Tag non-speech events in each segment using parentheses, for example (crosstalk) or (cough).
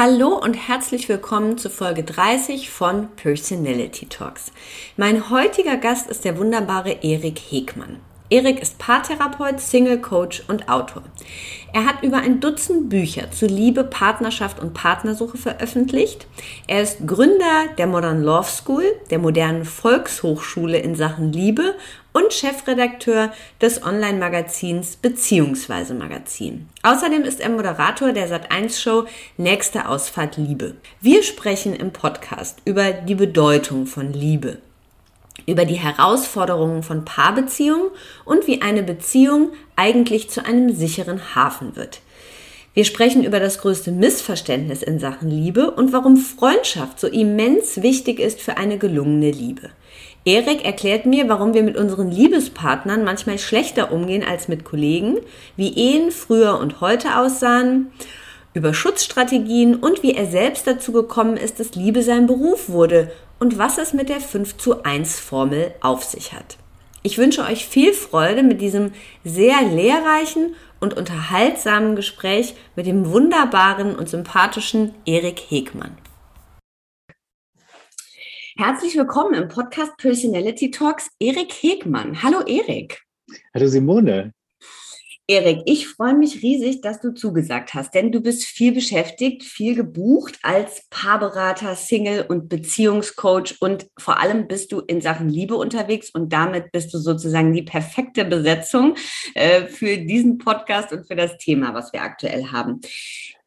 Hallo und herzlich willkommen zu Folge 30 von Personality Talks. Mein heutiger Gast ist der wunderbare Erik Hegmann. Erik ist Paartherapeut, Single Coach und Autor. Er hat über ein Dutzend Bücher zu Liebe, Partnerschaft und Partnersuche veröffentlicht. Er ist Gründer der Modern Love School, der modernen Volkshochschule in Sachen Liebe und Chefredakteur des Online-Magazins Beziehungsweise Magazin. Außerdem ist er Moderator der Sat1-Show Nächste Ausfahrt Liebe. Wir sprechen im Podcast über die Bedeutung von Liebe, über die Herausforderungen von Paarbeziehungen und wie eine Beziehung eigentlich zu einem sicheren Hafen wird. Wir sprechen über das größte Missverständnis in Sachen Liebe und warum Freundschaft so immens wichtig ist für eine gelungene Liebe. Erik erklärt mir, warum wir mit unseren Liebespartnern manchmal schlechter umgehen als mit Kollegen, wie Ehen früher und heute aussahen, über Schutzstrategien und wie er selbst dazu gekommen ist, dass Liebe sein Beruf wurde und was es mit der 5 zu 1 Formel auf sich hat. Ich wünsche euch viel Freude mit diesem sehr lehrreichen und unterhaltsamen Gespräch mit dem wunderbaren und sympathischen Erik Hegmann. Herzlich willkommen im Podcast Personality Talks Erik Hegmann. Hallo Erik. Hallo Simone. Erik, ich freue mich riesig, dass du zugesagt hast, denn du bist viel beschäftigt, viel gebucht als Paarberater, Single und Beziehungscoach und vor allem bist du in Sachen Liebe unterwegs und damit bist du sozusagen die perfekte Besetzung äh, für diesen Podcast und für das Thema, was wir aktuell haben.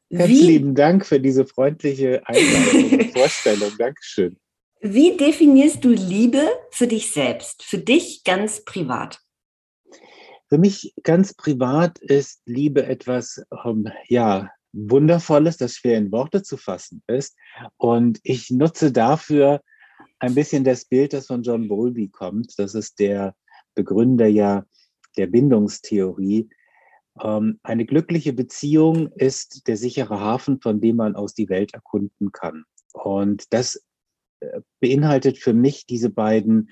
Lieben Dank für diese freundliche Einladung und (laughs) Vorstellung. Dankeschön. Wie definierst du Liebe für dich selbst, für dich ganz privat? Für mich ganz privat ist Liebe etwas, ähm, ja, Wundervolles, das schwer in Worte zu fassen ist. Und ich nutze dafür ein bisschen das Bild, das von John Bowlby kommt. Das ist der Begründer ja der Bindungstheorie. Ähm, eine glückliche Beziehung ist der sichere Hafen, von dem man aus die Welt erkunden kann. Und das äh, beinhaltet für mich diese beiden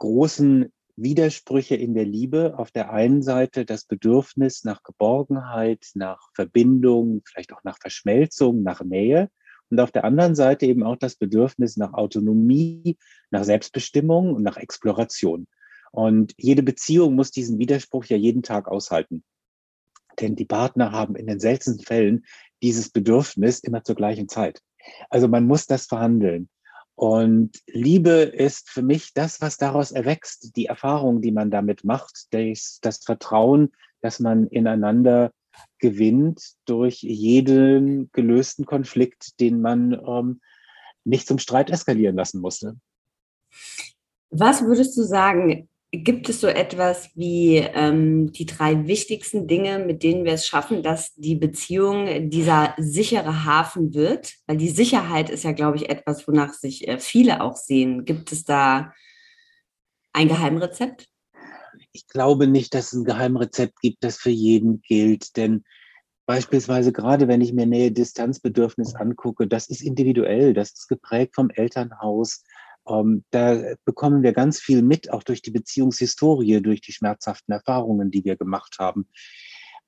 großen Widersprüche in der Liebe. Auf der einen Seite das Bedürfnis nach Geborgenheit, nach Verbindung, vielleicht auch nach Verschmelzung, nach Nähe. Und auf der anderen Seite eben auch das Bedürfnis nach Autonomie, nach Selbstbestimmung und nach Exploration. Und jede Beziehung muss diesen Widerspruch ja jeden Tag aushalten. Denn die Partner haben in den seltensten Fällen dieses Bedürfnis immer zur gleichen Zeit. Also man muss das verhandeln. Und Liebe ist für mich das, was daraus erwächst, die Erfahrung, die man damit macht, das, das Vertrauen, dass man ineinander gewinnt durch jeden gelösten Konflikt, den man ähm, nicht zum Streit eskalieren lassen musste. Was würdest du sagen, Gibt es so etwas wie ähm, die drei wichtigsten Dinge, mit denen wir es schaffen, dass die Beziehung dieser sichere Hafen wird? Weil die Sicherheit ist ja, glaube ich, etwas, wonach sich äh, viele auch sehen. Gibt es da ein Geheimrezept? Ich glaube nicht, dass es ein Geheimrezept gibt, das für jeden gilt. Denn beispielsweise gerade wenn ich mir Nähe-Distanzbedürfnis angucke, das ist individuell, das ist geprägt vom Elternhaus, ähm, da bekommen wir ganz viel mit, auch durch die Beziehungshistorie, durch die schmerzhaften Erfahrungen, die wir gemacht haben.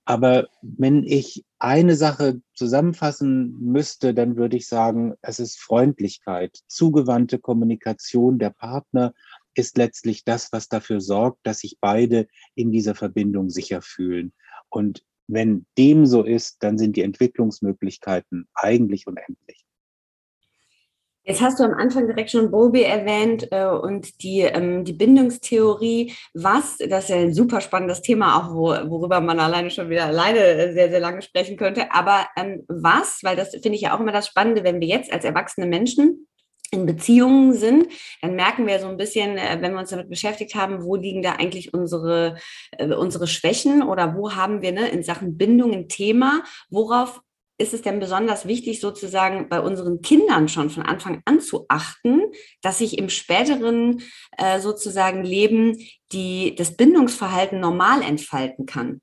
Aber wenn ich eine Sache zusammenfassen müsste, dann würde ich sagen, es ist Freundlichkeit, zugewandte Kommunikation der Partner ist letztlich das, was dafür sorgt, dass sich beide in dieser Verbindung sicher fühlen. Und wenn dem so ist, dann sind die Entwicklungsmöglichkeiten eigentlich unendlich. Jetzt hast du am Anfang direkt schon Bowlby erwähnt äh, und die, ähm, die Bindungstheorie. Was, das ist ja ein super spannendes Thema, auch wo, worüber man alleine schon wieder alleine äh, sehr, sehr lange sprechen könnte. Aber ähm, was, weil das finde ich ja auch immer das Spannende, wenn wir jetzt als erwachsene Menschen in Beziehungen sind, dann merken wir so ein bisschen, äh, wenn wir uns damit beschäftigt haben, wo liegen da eigentlich unsere, äh, unsere Schwächen oder wo haben wir ne, in Sachen Bindung ein Thema, worauf ist es denn besonders wichtig, sozusagen bei unseren Kindern schon von Anfang an zu achten, dass sich im späteren äh, sozusagen Leben die, das Bindungsverhalten normal entfalten kann?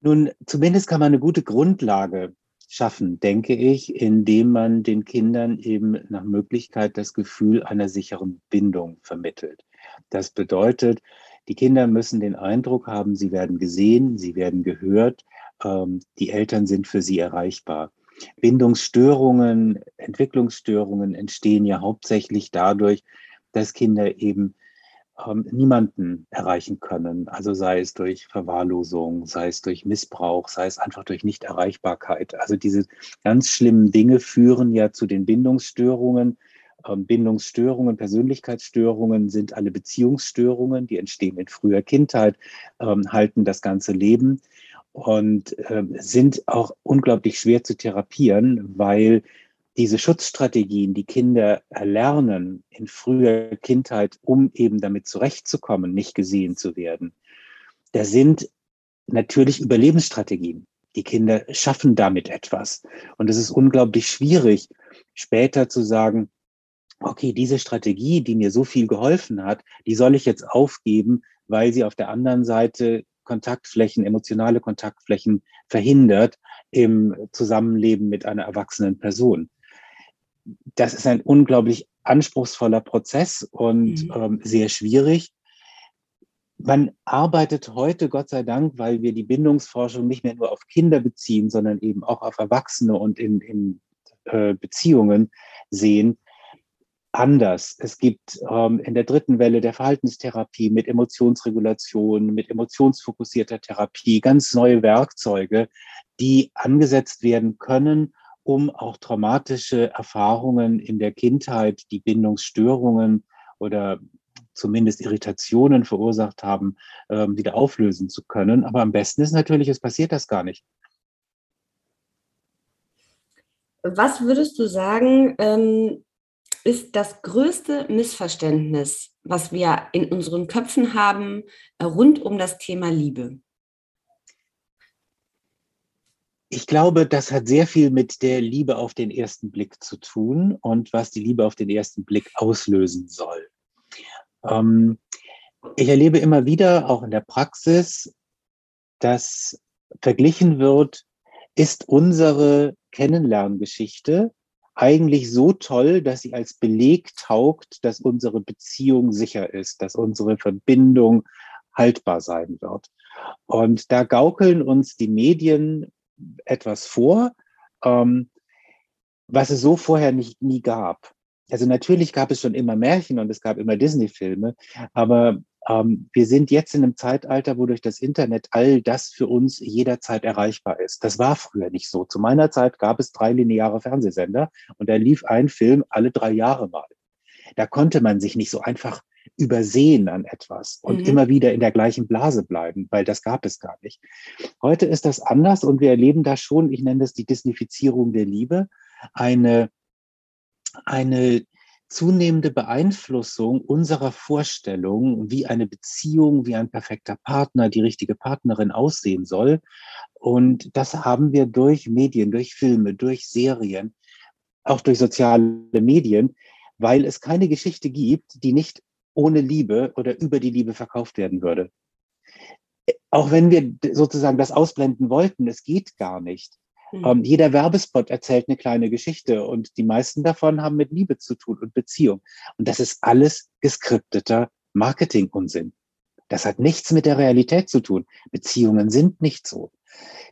Nun, zumindest kann man eine gute Grundlage schaffen, denke ich, indem man den Kindern eben nach Möglichkeit das Gefühl einer sicheren Bindung vermittelt. Das bedeutet, die Kinder müssen den Eindruck haben, sie werden gesehen, sie werden gehört, die Eltern sind für sie erreichbar. Bindungsstörungen, Entwicklungsstörungen entstehen ja hauptsächlich dadurch, dass Kinder eben ähm, niemanden erreichen können. Also sei es durch Verwahrlosung, sei es durch Missbrauch, sei es einfach durch Nichterreichbarkeit. Also diese ganz schlimmen Dinge führen ja zu den Bindungsstörungen. Ähm, Bindungsstörungen, Persönlichkeitsstörungen sind alle Beziehungsstörungen, die entstehen in früher Kindheit, ähm, halten das ganze Leben und äh, sind auch unglaublich schwer zu therapieren, weil diese Schutzstrategien, die Kinder erlernen in früher Kindheit, um eben damit zurechtzukommen, nicht gesehen zu werden, da sind natürlich Überlebensstrategien. Die Kinder schaffen damit etwas. Und es ist unglaublich schwierig, später zu sagen, okay, diese Strategie, die mir so viel geholfen hat, die soll ich jetzt aufgeben, weil sie auf der anderen Seite Kontaktflächen, emotionale Kontaktflächen verhindert im Zusammenleben mit einer erwachsenen Person. Das ist ein unglaublich anspruchsvoller Prozess und mhm. ähm, sehr schwierig. Man arbeitet heute, Gott sei Dank, weil wir die Bindungsforschung nicht mehr nur auf Kinder beziehen, sondern eben auch auf Erwachsene und in, in äh, Beziehungen sehen, anders. Es gibt ähm, in der dritten Welle der Verhaltenstherapie mit Emotionsregulation, mit emotionsfokussierter Therapie ganz neue Werkzeuge, die angesetzt werden können, um auch traumatische Erfahrungen in der Kindheit, die Bindungsstörungen oder zumindest Irritationen verursacht haben, ähm, wieder auflösen zu können. Aber am besten ist natürlich, es passiert das gar nicht. Was würdest du sagen, ähm, ist das größte Missverständnis, was wir in unseren Köpfen haben, äh, rund um das Thema Liebe? Ich glaube, das hat sehr viel mit der Liebe auf den ersten Blick zu tun und was die Liebe auf den ersten Blick auslösen soll. Ähm, ich erlebe immer wieder, auch in der Praxis, dass verglichen wird, ist unsere Kennenlerngeschichte eigentlich so toll, dass sie als Beleg taugt, dass unsere Beziehung sicher ist, dass unsere Verbindung haltbar sein wird. Und da gaukeln uns die Medien etwas vor, ähm, was es so vorher nicht nie gab. Also natürlich gab es schon immer Märchen und es gab immer Disney-Filme, aber ähm, wir sind jetzt in einem Zeitalter, wo durch das Internet all das für uns jederzeit erreichbar ist. Das war früher nicht so. Zu meiner Zeit gab es drei lineare Fernsehsender und da lief ein Film alle drei Jahre mal. Da konnte man sich nicht so einfach übersehen an etwas und mhm. immer wieder in der gleichen Blase bleiben, weil das gab es gar nicht. Heute ist das anders und wir erleben da schon, ich nenne das die Disneyfizierung der Liebe, eine, eine zunehmende Beeinflussung unserer Vorstellung, wie eine Beziehung, wie ein perfekter Partner, die richtige Partnerin aussehen soll. Und das haben wir durch Medien, durch Filme, durch Serien, auch durch soziale Medien, weil es keine Geschichte gibt, die nicht ohne Liebe oder über die Liebe verkauft werden würde. Auch wenn wir sozusagen das ausblenden wollten, es geht gar nicht. Mhm. Ähm, jeder Werbespot erzählt eine kleine Geschichte und die meisten davon haben mit Liebe zu tun und Beziehung. Und das ist alles geskripteter Marketing-Unsinn. Das hat nichts mit der Realität zu tun. Beziehungen sind nicht so.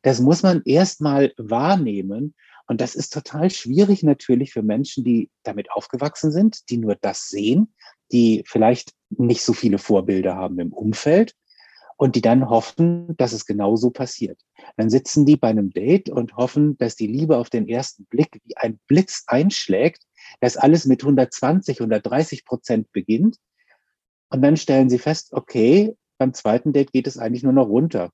Das muss man erstmal wahrnehmen. Und das ist total schwierig natürlich für Menschen, die damit aufgewachsen sind, die nur das sehen, die vielleicht nicht so viele Vorbilder haben im Umfeld und die dann hoffen, dass es genauso passiert. Dann sitzen die bei einem Date und hoffen, dass die Liebe auf den ersten Blick wie ein Blitz einschlägt, dass alles mit 120, 130 Prozent beginnt. Und dann stellen sie fest, okay, beim zweiten Date geht es eigentlich nur noch runter.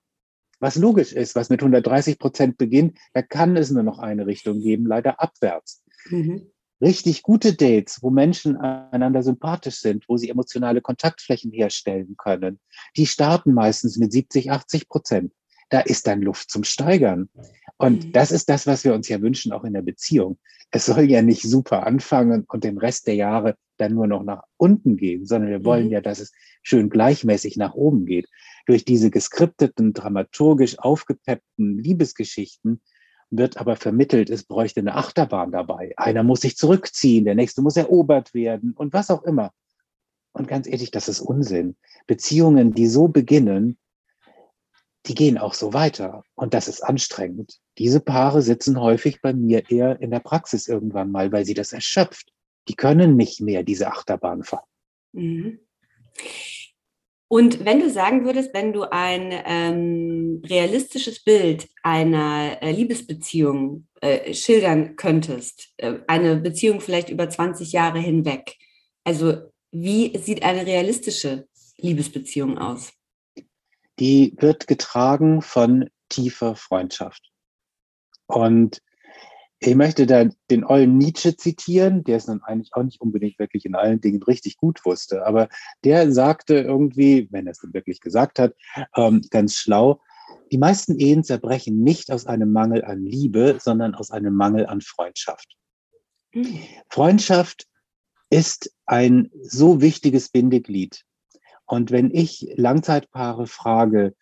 Was logisch ist, was mit 130 Prozent beginnt, da kann es nur noch eine Richtung geben, leider abwärts. Mhm. Richtig gute Dates, wo Menschen einander sympathisch sind, wo sie emotionale Kontaktflächen herstellen können, die starten meistens mit 70, 80 Prozent. Da ist dann Luft zum Steigern. Und mhm. das ist das, was wir uns ja wünschen, auch in der Beziehung. Es soll ja nicht super anfangen und den Rest der Jahre dann nur noch nach unten gehen, sondern wir wollen mhm. ja, dass es schön gleichmäßig nach oben geht. Durch diese geskripteten, dramaturgisch aufgepeppten Liebesgeschichten wird aber vermittelt, es bräuchte eine Achterbahn dabei. Einer muss sich zurückziehen, der nächste muss erobert werden und was auch immer. Und ganz ehrlich, das ist Unsinn. Beziehungen, die so beginnen, die gehen auch so weiter. Und das ist anstrengend. Diese Paare sitzen häufig bei mir eher in der Praxis irgendwann mal, weil sie das erschöpft. Die können nicht mehr diese Achterbahn fahren. Mhm. Und wenn du sagen würdest, wenn du ein ähm, realistisches Bild einer äh, Liebesbeziehung äh, schildern könntest, äh, eine Beziehung vielleicht über 20 Jahre hinweg, also wie sieht eine realistische Liebesbeziehung aus? Die wird getragen von tiefer Freundschaft. Und ich möchte da den ollen Nietzsche zitieren, der es dann eigentlich auch nicht unbedingt wirklich in allen Dingen richtig gut wusste, aber der sagte irgendwie, wenn er es denn wirklich gesagt hat, ähm, ganz schlau, die meisten Ehen zerbrechen nicht aus einem Mangel an Liebe, sondern aus einem Mangel an Freundschaft. Mhm. Freundschaft ist ein so wichtiges Bindeglied. Und wenn ich Langzeitpaare frage,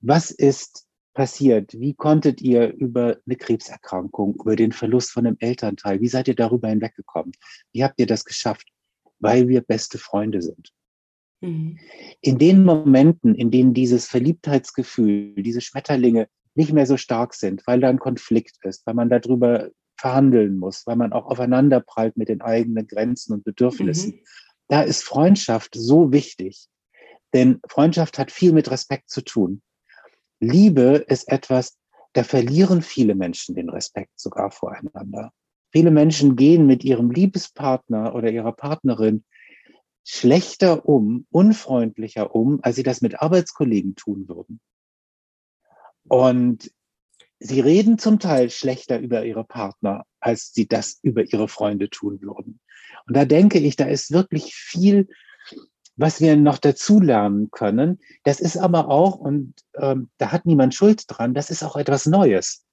was ist passiert? Wie konntet ihr über eine Krebserkrankung, über den Verlust von einem Elternteil, wie seid ihr darüber hinweggekommen? Wie habt ihr das geschafft? Weil wir beste Freunde sind. Mhm. In den Momenten, in denen dieses Verliebtheitsgefühl, diese Schmetterlinge nicht mehr so stark sind, weil da ein Konflikt ist, weil man darüber verhandeln muss, weil man auch aufeinander prallt mit den eigenen Grenzen und Bedürfnissen. Mhm. Da ist Freundschaft so wichtig. Denn Freundschaft hat viel mit Respekt zu tun. Liebe ist etwas, da verlieren viele Menschen den Respekt sogar voreinander. Viele Menschen gehen mit ihrem Liebespartner oder ihrer Partnerin schlechter um, unfreundlicher um, als sie das mit Arbeitskollegen tun würden. Und sie reden zum Teil schlechter über ihre Partner, als sie das über ihre Freunde tun würden. Und da denke ich, da ist wirklich viel was wir noch dazu lernen können, das ist aber auch, und ähm, da hat niemand Schuld dran, das ist auch etwas Neues.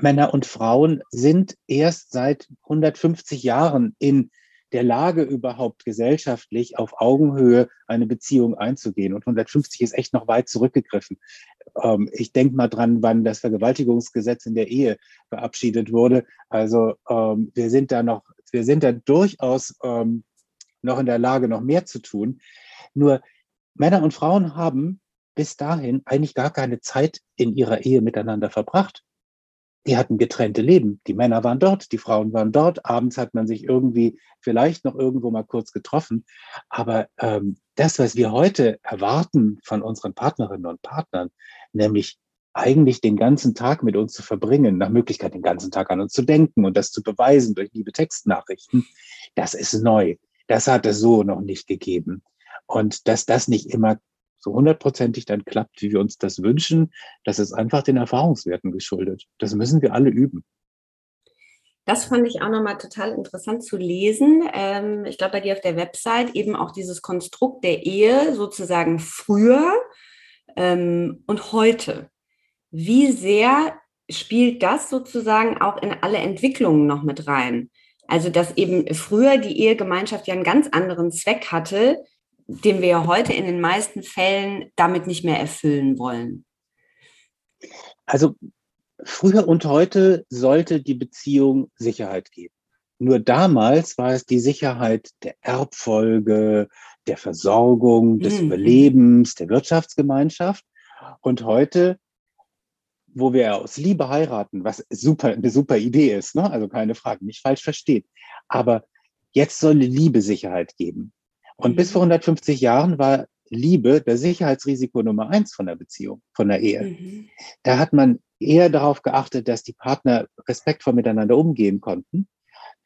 Männer und Frauen sind erst seit 150 Jahren in der Lage überhaupt gesellschaftlich auf Augenhöhe eine Beziehung einzugehen. Und 150 ist echt noch weit zurückgegriffen. Ähm, ich denke mal dran, wann das Vergewaltigungsgesetz in der Ehe verabschiedet wurde. Also ähm, wir sind da noch, wir sind da durchaus ähm, noch in der Lage, noch mehr zu tun. Nur Männer und Frauen haben bis dahin eigentlich gar keine Zeit in ihrer Ehe miteinander verbracht. Die hatten getrennte Leben. Die Männer waren dort, die Frauen waren dort. Abends hat man sich irgendwie vielleicht noch irgendwo mal kurz getroffen. Aber ähm, das, was wir heute erwarten von unseren Partnerinnen und Partnern, nämlich eigentlich den ganzen Tag mit uns zu verbringen, nach Möglichkeit den ganzen Tag an uns zu denken und das zu beweisen durch liebe Textnachrichten, das ist neu. Das hat es so noch nicht gegeben. Und dass das nicht immer so hundertprozentig dann klappt, wie wir uns das wünschen, das ist einfach den Erfahrungswerten geschuldet. Das müssen wir alle üben. Das fand ich auch nochmal total interessant zu lesen. Ähm, ich glaube, bei dir auf der Website eben auch dieses Konstrukt der Ehe sozusagen früher ähm, und heute. Wie sehr spielt das sozusagen auch in alle Entwicklungen noch mit rein? Also, dass eben früher die Ehegemeinschaft ja einen ganz anderen Zweck hatte, den wir ja heute in den meisten Fällen damit nicht mehr erfüllen wollen. Also, früher und heute sollte die Beziehung Sicherheit geben. Nur damals war es die Sicherheit der Erbfolge, der Versorgung, des mhm. Überlebens, der Wirtschaftsgemeinschaft. Und heute wo wir aus Liebe heiraten, was super, eine super Idee ist, ne? also keine Frage, nicht falsch versteht. Aber jetzt soll Liebe Sicherheit geben. Und mhm. bis vor 150 Jahren war Liebe das Sicherheitsrisiko Nummer eins von der Beziehung, von der Ehe. Mhm. Da hat man eher darauf geachtet, dass die Partner respektvoll miteinander umgehen konnten.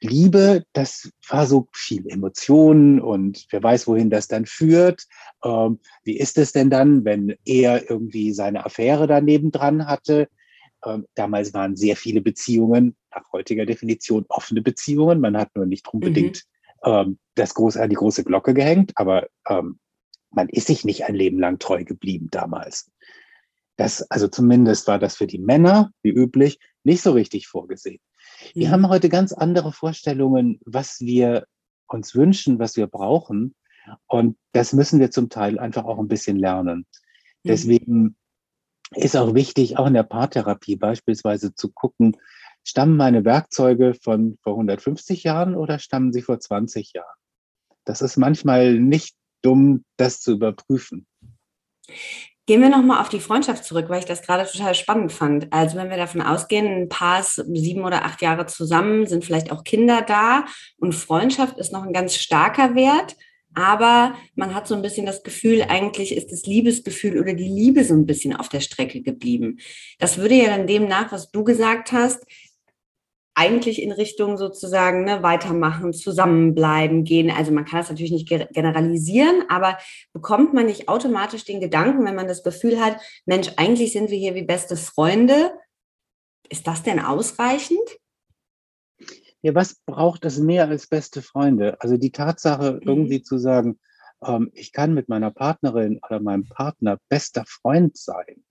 Liebe, das war so viel Emotionen und wer weiß, wohin das dann führt. Ähm, wie ist es denn dann, wenn er irgendwie seine Affäre daneben dran hatte? Ähm, damals waren sehr viele Beziehungen, nach heutiger Definition offene Beziehungen. Man hat nur nicht unbedingt mhm. ähm, das große, an die große Glocke gehängt, aber ähm, man ist sich nicht ein Leben lang treu geblieben damals. Das, also zumindest war das für die Männer, wie üblich, nicht so richtig vorgesehen. Wir mhm. haben heute ganz andere Vorstellungen, was wir uns wünschen, was wir brauchen. Und das müssen wir zum Teil einfach auch ein bisschen lernen. Mhm. Deswegen ist auch wichtig, auch in der Paartherapie beispielsweise zu gucken, stammen meine Werkzeuge von vor 150 Jahren oder stammen sie vor 20 Jahren? Das ist manchmal nicht dumm, das zu überprüfen. Gehen wir nochmal auf die Freundschaft zurück, weil ich das gerade total spannend fand. Also wenn wir davon ausgehen, ein Paar sieben oder acht Jahre zusammen, sind vielleicht auch Kinder da und Freundschaft ist noch ein ganz starker Wert, aber man hat so ein bisschen das Gefühl, eigentlich ist das Liebesgefühl oder die Liebe so ein bisschen auf der Strecke geblieben. Das würde ja dann demnach, was du gesagt hast, eigentlich in Richtung sozusagen ne, weitermachen, zusammenbleiben, gehen. Also man kann das natürlich nicht generalisieren, aber bekommt man nicht automatisch den Gedanken, wenn man das Gefühl hat, Mensch, eigentlich sind wir hier wie beste Freunde. Ist das denn ausreichend? Ja, was braucht es mehr als beste Freunde? Also die Tatsache, mhm. irgendwie zu sagen, ähm, ich kann mit meiner Partnerin oder meinem Partner bester Freund sein.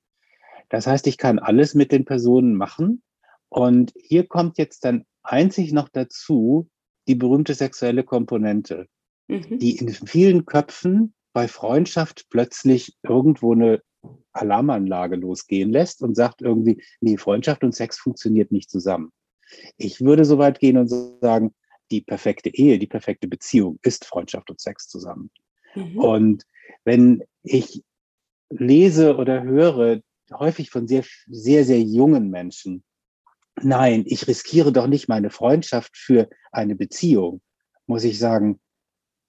Das heißt, ich kann alles mit den Personen machen, und hier kommt jetzt dann einzig noch dazu die berühmte sexuelle Komponente, mhm. die in vielen Köpfen bei Freundschaft plötzlich irgendwo eine Alarmanlage losgehen lässt und sagt irgendwie, nee, Freundschaft und Sex funktioniert nicht zusammen. Ich würde so weit gehen und sagen, die perfekte Ehe, die perfekte Beziehung ist Freundschaft und Sex zusammen. Mhm. Und wenn ich lese oder höre, häufig von sehr, sehr, sehr jungen Menschen, nein, ich riskiere doch nicht meine Freundschaft für eine Beziehung, muss ich sagen,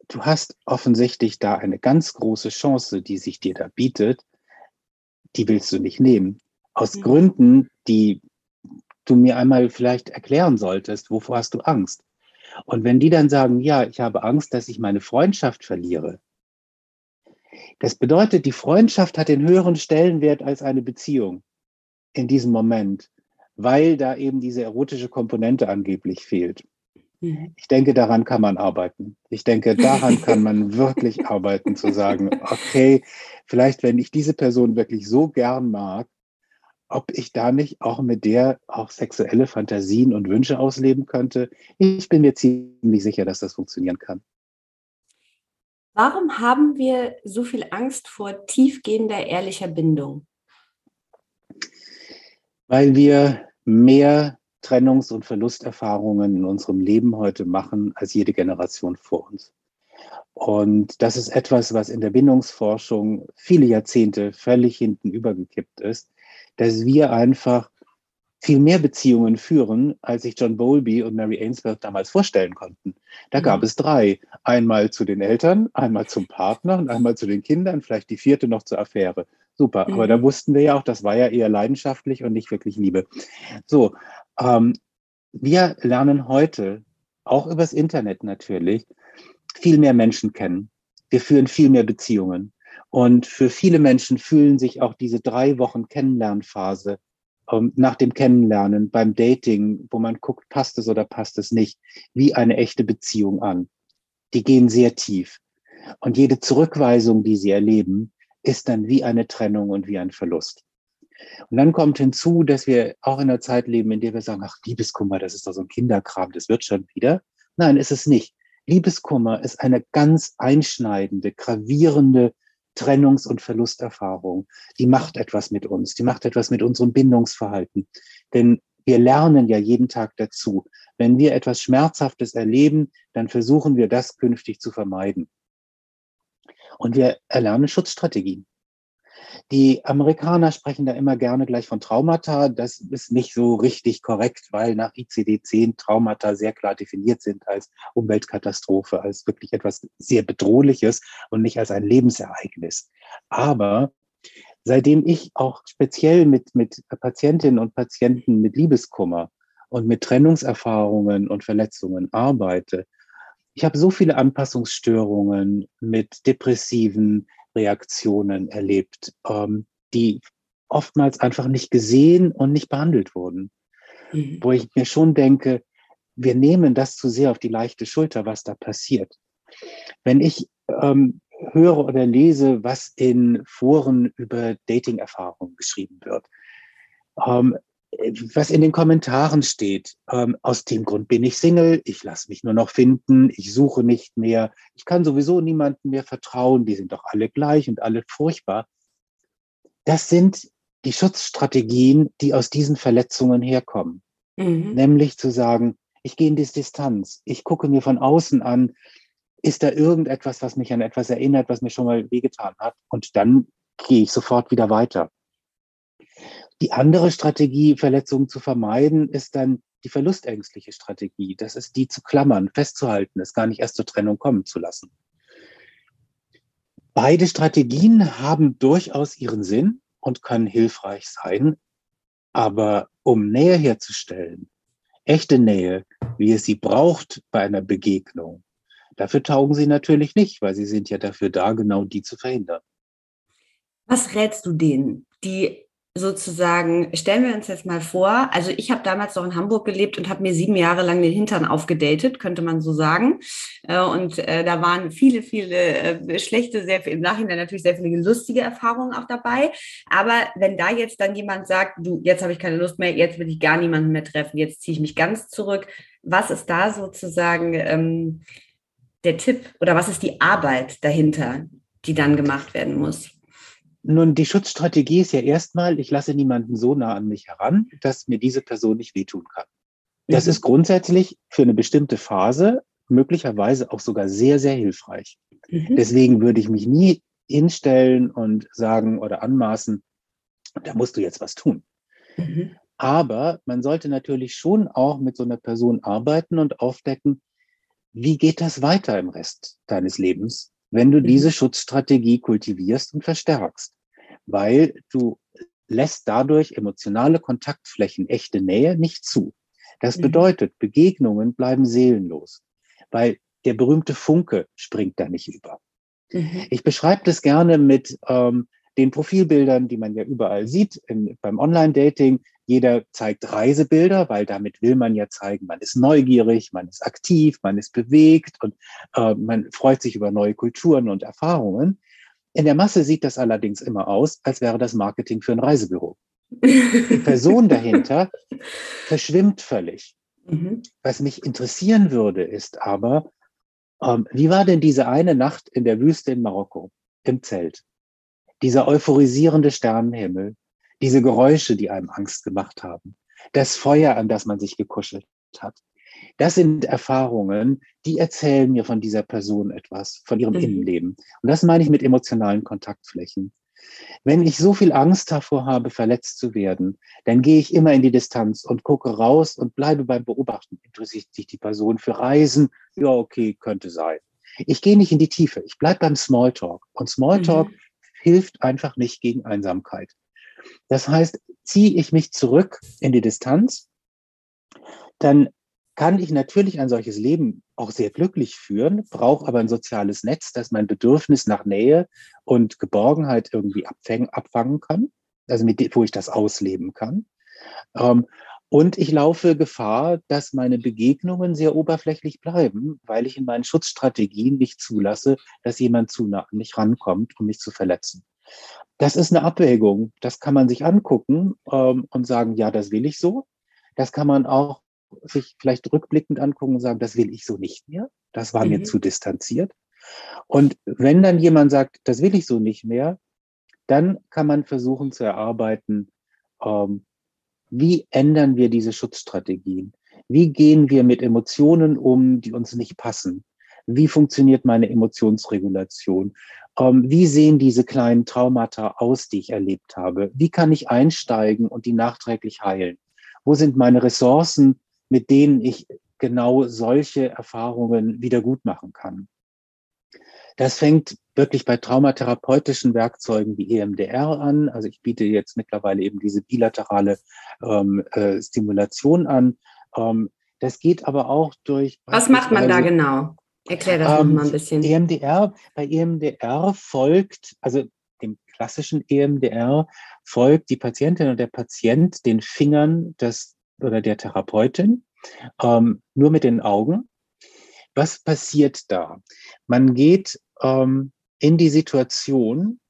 du hast offensichtlich da eine ganz große Chance, die sich dir da bietet, die willst du nicht nehmen. Aus mhm. Gründen, die du mir einmal vielleicht erklären solltest, wovor hast du Angst? Und wenn die dann sagen, ja, ich habe Angst, dass ich meine Freundschaft verliere, das bedeutet, die Freundschaft hat den höheren Stellenwert als eine Beziehung in diesem Moment weil da eben diese erotische Komponente angeblich fehlt. Ich denke, daran kann man arbeiten. Ich denke, daran kann man (laughs) wirklich arbeiten, zu sagen, okay, vielleicht, wenn ich diese Person wirklich so gern mag, ob ich da nicht auch mit der auch sexuelle Fantasien und Wünsche ausleben könnte. Ich bin mir ziemlich sicher, dass das funktionieren kann. Warum haben wir so viel Angst vor tiefgehender, ehrlicher Bindung? Weil wir mehr Trennungs- und Verlusterfahrungen in unserem Leben heute machen als jede Generation vor uns. Und das ist etwas, was in der Bindungsforschung viele Jahrzehnte völlig hinten übergekippt ist, dass wir einfach viel mehr Beziehungen führen, als sich John Bowlby und Mary Ainsworth damals vorstellen konnten. Da gab mhm. es drei. Einmal zu den Eltern, einmal zum Partner und einmal zu den Kindern, vielleicht die vierte noch zur Affäre. Super, mhm. aber da mhm. wussten wir ja auch, das war ja eher leidenschaftlich und nicht wirklich Liebe. So, ähm, wir lernen heute, auch übers Internet natürlich, viel mehr Menschen kennen. Wir führen viel mehr Beziehungen. Und für viele Menschen fühlen sich auch diese drei Wochen Kennenlernphase ähm, nach dem Kennenlernen beim Dating, wo man guckt, passt es oder passt es nicht, wie eine echte Beziehung an. Die gehen sehr tief. Und jede Zurückweisung, die sie erleben, ist dann wie eine Trennung und wie ein Verlust. Und dann kommt hinzu, dass wir auch in einer Zeit leben, in der wir sagen, ach, Liebeskummer, das ist doch so ein Kinderkram, das wird schon wieder. Nein, ist es nicht. Liebeskummer ist eine ganz einschneidende, gravierende Trennungs- und Verlusterfahrung. Die macht etwas mit uns, die macht etwas mit unserem Bindungsverhalten. Denn wir lernen ja jeden Tag dazu. Wenn wir etwas Schmerzhaftes erleben, dann versuchen wir das künftig zu vermeiden. Und wir erlernen Schutzstrategien. Die Amerikaner sprechen da immer gerne gleich von Traumata. Das ist nicht so richtig korrekt, weil nach ICD-10 Traumata sehr klar definiert sind als Umweltkatastrophe, als wirklich etwas sehr Bedrohliches und nicht als ein Lebensereignis. Aber seitdem ich auch speziell mit, mit Patientinnen und Patienten mit Liebeskummer und mit Trennungserfahrungen und Verletzungen arbeite, ich habe so viele Anpassungsstörungen mit depressiven Reaktionen erlebt, ähm, die oftmals einfach nicht gesehen und nicht behandelt wurden. Mhm. Wo ich mir schon denke, wir nehmen das zu sehr auf die leichte Schulter, was da passiert. Wenn ich ähm, höre oder lese, was in Foren über Dating-Erfahrungen geschrieben wird, ähm, was in den Kommentaren steht, ähm, aus dem Grund bin ich Single, ich lasse mich nur noch finden, ich suche nicht mehr, ich kann sowieso niemandem mehr vertrauen, die sind doch alle gleich und alle furchtbar. Das sind die Schutzstrategien, die aus diesen Verletzungen herkommen. Mhm. Nämlich zu sagen, ich gehe in die Distanz, ich gucke mir von außen an, ist da irgendetwas, was mich an etwas erinnert, was mir schon mal wehgetan hat? Und dann gehe ich sofort wieder weiter. Die andere Strategie, Verletzungen zu vermeiden, ist dann die verlustängstliche Strategie. Das ist die zu klammern, festzuhalten, es gar nicht erst zur Trennung kommen zu lassen. Beide Strategien haben durchaus ihren Sinn und können hilfreich sein. Aber um Nähe herzustellen, echte Nähe, wie es sie braucht bei einer Begegnung, dafür taugen sie natürlich nicht, weil sie sind ja dafür da, genau die zu verhindern. Was rätst du denen, die sozusagen, stellen wir uns jetzt mal vor, also ich habe damals noch in Hamburg gelebt und habe mir sieben Jahre lang den Hintern aufgedatet, könnte man so sagen. Äh, und äh, da waren viele, viele äh, schlechte, sehr im Nachhinein natürlich sehr viele lustige Erfahrungen auch dabei. Aber wenn da jetzt dann jemand sagt, du, jetzt habe ich keine Lust mehr, jetzt will ich gar niemanden mehr treffen, jetzt ziehe ich mich ganz zurück, was ist da sozusagen ähm, der Tipp oder was ist die Arbeit dahinter, die dann gemacht werden muss? Nun, die Schutzstrategie ist ja erstmal, ich lasse niemanden so nah an mich heran, dass mir diese Person nicht wehtun kann. Das mhm. ist grundsätzlich für eine bestimmte Phase möglicherweise auch sogar sehr, sehr hilfreich. Mhm. Deswegen würde ich mich nie hinstellen und sagen oder anmaßen, da musst du jetzt was tun. Mhm. Aber man sollte natürlich schon auch mit so einer Person arbeiten und aufdecken, wie geht das weiter im Rest deines Lebens? Wenn du diese mhm. Schutzstrategie kultivierst und verstärkst, weil du lässt dadurch emotionale Kontaktflächen, echte Nähe nicht zu. Das mhm. bedeutet, Begegnungen bleiben seelenlos, weil der berühmte Funke springt da nicht über. Mhm. Ich beschreibe das gerne mit ähm, den Profilbildern, die man ja überall sieht in, beim Online-Dating. Jeder zeigt Reisebilder, weil damit will man ja zeigen, man ist neugierig, man ist aktiv, man ist bewegt und äh, man freut sich über neue Kulturen und Erfahrungen. In der Masse sieht das allerdings immer aus, als wäre das Marketing für ein Reisebüro. Die Person dahinter (laughs) verschwimmt völlig. Mhm. Was mich interessieren würde, ist aber, ähm, wie war denn diese eine Nacht in der Wüste in Marokko im Zelt? dieser euphorisierende Sternenhimmel, diese Geräusche, die einem Angst gemacht haben, das Feuer, an das man sich gekuschelt hat. Das sind Erfahrungen, die erzählen mir von dieser Person etwas, von ihrem mhm. Innenleben. Und das meine ich mit emotionalen Kontaktflächen. Wenn ich so viel Angst davor habe, verletzt zu werden, dann gehe ich immer in die Distanz und gucke raus und bleibe beim Beobachten. Interessiert sich die Person für Reisen? Ja, okay, könnte sein. Ich gehe nicht in die Tiefe. Ich bleibe beim Smalltalk. Und Smalltalk mhm hilft einfach nicht gegen Einsamkeit. Das heißt, ziehe ich mich zurück in die Distanz, dann kann ich natürlich ein solches Leben auch sehr glücklich führen, brauche aber ein soziales Netz, das mein Bedürfnis nach Nähe und Geborgenheit irgendwie abfangen, abfangen kann, also mit, wo ich das ausleben kann. Ähm, und ich laufe Gefahr, dass meine Begegnungen sehr oberflächlich bleiben, weil ich in meinen Schutzstrategien nicht zulasse, dass jemand zu nah an mich rankommt, um mich zu verletzen. Das ist eine Abwägung. Das kann man sich angucken ähm, und sagen, ja, das will ich so. Das kann man auch sich vielleicht rückblickend angucken und sagen, das will ich so nicht mehr. Das war mhm. mir zu distanziert. Und wenn dann jemand sagt, das will ich so nicht mehr, dann kann man versuchen zu erarbeiten, ähm, wie ändern wir diese Schutzstrategien? Wie gehen wir mit Emotionen um, die uns nicht passen? Wie funktioniert meine Emotionsregulation? Ähm, wie sehen diese kleinen Traumata aus, die ich erlebt habe? Wie kann ich einsteigen und die nachträglich heilen? Wo sind meine Ressourcen, mit denen ich genau solche Erfahrungen wieder gut machen kann? Das fängt wirklich bei traumatherapeutischen Werkzeugen wie EMDR an. Also ich biete jetzt mittlerweile eben diese bilaterale ähm, äh, Stimulation an, Ähm, das geht aber auch durch. Was macht man da genau? Erklär das ähm, nochmal ein bisschen. EMDR, bei EMDR folgt, also dem klassischen EMDR folgt die Patientin oder der Patient den Fingern des oder der Therapeutin, ähm, nur mit den Augen. Was passiert da? Man geht ähm, in die Situation,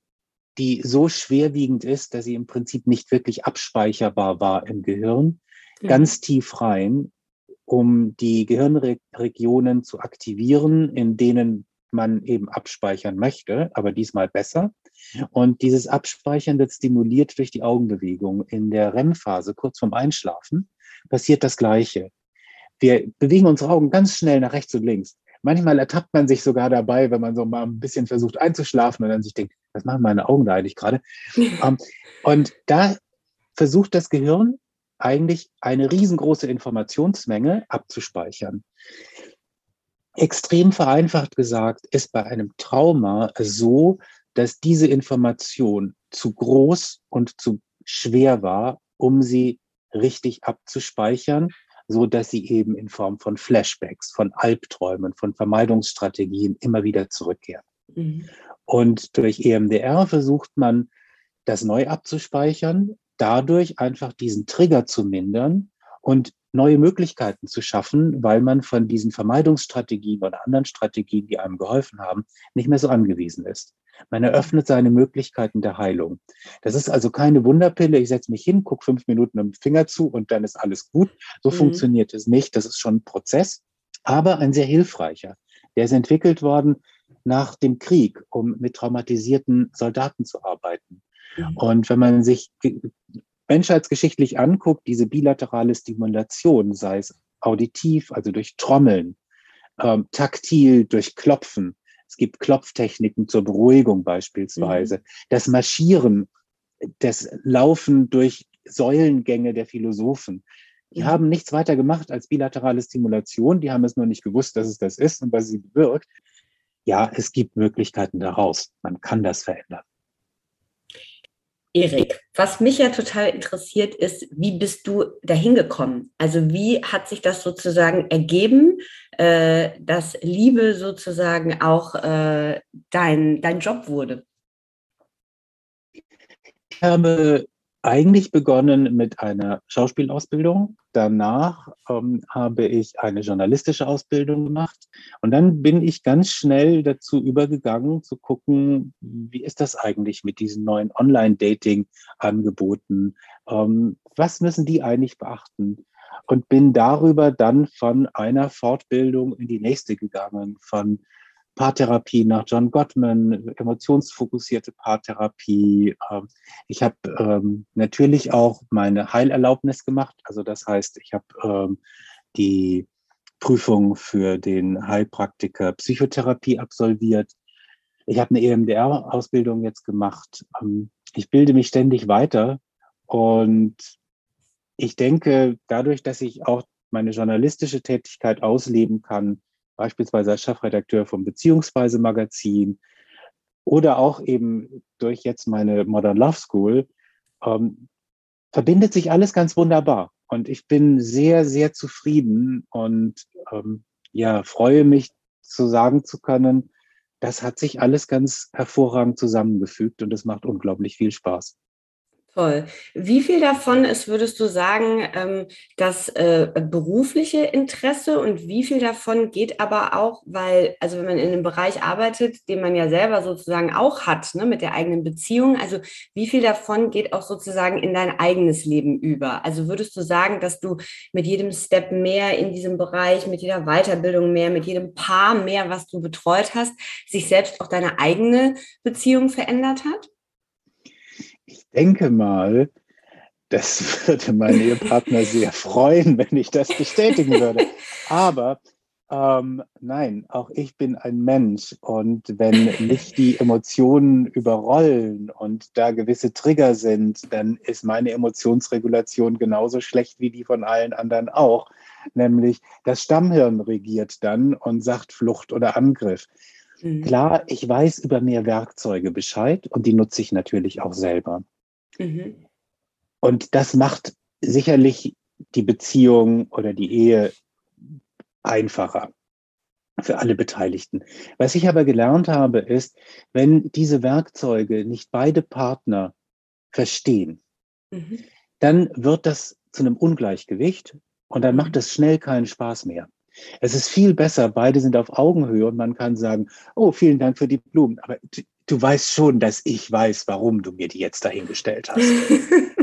die so schwerwiegend ist, dass sie im Prinzip nicht wirklich abspeicherbar war im Gehirn, mhm. ganz tief rein, um die Gehirnregionen zu aktivieren, in denen man eben abspeichern möchte, aber diesmal besser. Und dieses Abspeichern wird stimuliert durch die Augenbewegung. In der REM-Phase, kurz vorm Einschlafen, passiert das Gleiche. Wir bewegen unsere Augen ganz schnell nach rechts und links. Manchmal ertappt man sich sogar dabei, wenn man so mal ein bisschen versucht einzuschlafen und dann sich denkt, was machen meine Augen da eigentlich gerade? um, (laughs) und da versucht das Gehirn eigentlich eine riesengroße Informationsmenge abzuspeichern. Extrem vereinfacht gesagt ist bei einem Trauma so, dass diese Information zu groß und zu schwer war, um sie richtig abzuspeichern, so dass sie eben in Form von Flashbacks, von Albträumen, von Vermeidungsstrategien immer wieder zurückkehren. Mhm. Und durch EMDR versucht man, das neu abzuspeichern, dadurch einfach diesen Trigger zu mindern und neue Möglichkeiten zu schaffen, weil man von diesen Vermeidungsstrategien oder anderen Strategien, die einem geholfen haben, nicht mehr so angewiesen ist. Man eröffnet seine Möglichkeiten der Heilung. Das ist also keine Wunderpille. Ich setze mich hin, gucke fünf Minuten mit dem Finger zu und dann ist alles gut. So mhm. funktioniert es nicht. Das ist schon ein Prozess, aber ein sehr hilfreicher. Der ist entwickelt worden nach dem Krieg, um mit traumatisierten Soldaten zu arbeiten. Mhm. Und wenn man sich menschheitsgeschichtlich anguckt, diese bilaterale Stimulation, sei es auditiv, also durch Trommeln, ähm, taktil, durch Klopfen, es gibt Klopftechniken zur Beruhigung beispielsweise. Mhm. Das Marschieren, das Laufen durch Säulengänge der Philosophen. Die mhm. haben nichts weiter gemacht als bilaterale Stimulation. Die haben es nur nicht gewusst, dass es das ist und was sie bewirkt. Ja, es gibt Möglichkeiten daraus. Man kann das verändern. Erik, was mich ja total interessiert ist, wie bist du dahin gekommen? Also wie hat sich das sozusagen ergeben, äh, dass Liebe sozusagen auch äh, dein, dein Job wurde? Ich habe eigentlich begonnen mit einer Schauspielausbildung. Danach ähm, habe ich eine journalistische Ausbildung gemacht. Und dann bin ich ganz schnell dazu übergegangen, zu gucken, wie ist das eigentlich mit diesen neuen Online-Dating-Angeboten? Ähm, was müssen die eigentlich beachten? Und bin darüber dann von einer Fortbildung in die nächste gegangen, von Paartherapie nach John Gottman, emotionsfokussierte Paartherapie. Ähm, ich habe ähm, natürlich auch meine Heilerlaubnis gemacht. Also das heißt, ich habe ähm, die Prüfung für den Heilpraktiker Psychotherapie absolviert. Ich habe eine EMDR-Ausbildung jetzt gemacht. Ich bilde mich ständig weiter und ich denke, dadurch, dass ich auch meine journalistische Tätigkeit ausleben kann, beispielsweise als Chefredakteur vom Beziehungsweise Magazin oder auch eben durch jetzt meine Modern Love School, ähm, verbindet sich alles ganz wunderbar. Und ich bin sehr, sehr zufrieden und ähm, ja, freue mich zu sagen zu können, das hat sich alles ganz hervorragend zusammengefügt und es macht unglaublich viel Spaß. Toll. Wie viel davon ist, würdest du sagen, ähm, das äh, berufliche Interesse und wie viel davon geht aber auch, weil, also wenn man in einem Bereich arbeitet, den man ja selber sozusagen auch hat, ne, mit der eigenen Beziehung, also wie viel davon geht auch sozusagen in dein eigenes Leben über? Also würdest du sagen, dass du mit jedem Step mehr in diesem Bereich, mit jeder Weiterbildung mehr, mit jedem Paar mehr, was du betreut hast, sich selbst auch deine eigene Beziehung verändert hat? Ich denke mal, das (laughs) würde mein Ehepartner sehr freuen, wenn ich das bestätigen würde. Aber ähm, nein, auch ich bin ein Mensch und wenn mich die Emotionen überrollen und da gewisse Trigger sind, dann ist meine Emotionsregulation genauso schlecht wie die von allen anderen auch. Nämlich das Stammhirn regiert dann und sagt Flucht oder Angriff. Mhm. Klar, ich weiß über mehr Werkzeuge Bescheid und die nutze ich natürlich auch selber. Mhm. Und das macht sicherlich die Beziehung oder die Ehe einfacher für alle Beteiligten. Was ich aber gelernt habe, ist, wenn diese Werkzeuge nicht beide Partner verstehen, mhm. dann wird das zu einem Ungleichgewicht und dann macht es schnell keinen Spaß mehr. Es ist viel besser, beide sind auf Augenhöhe und man kann sagen, oh, vielen Dank für die Blumen, aber du, du weißt schon, dass ich weiß, warum du mir die jetzt dahingestellt hast. (laughs)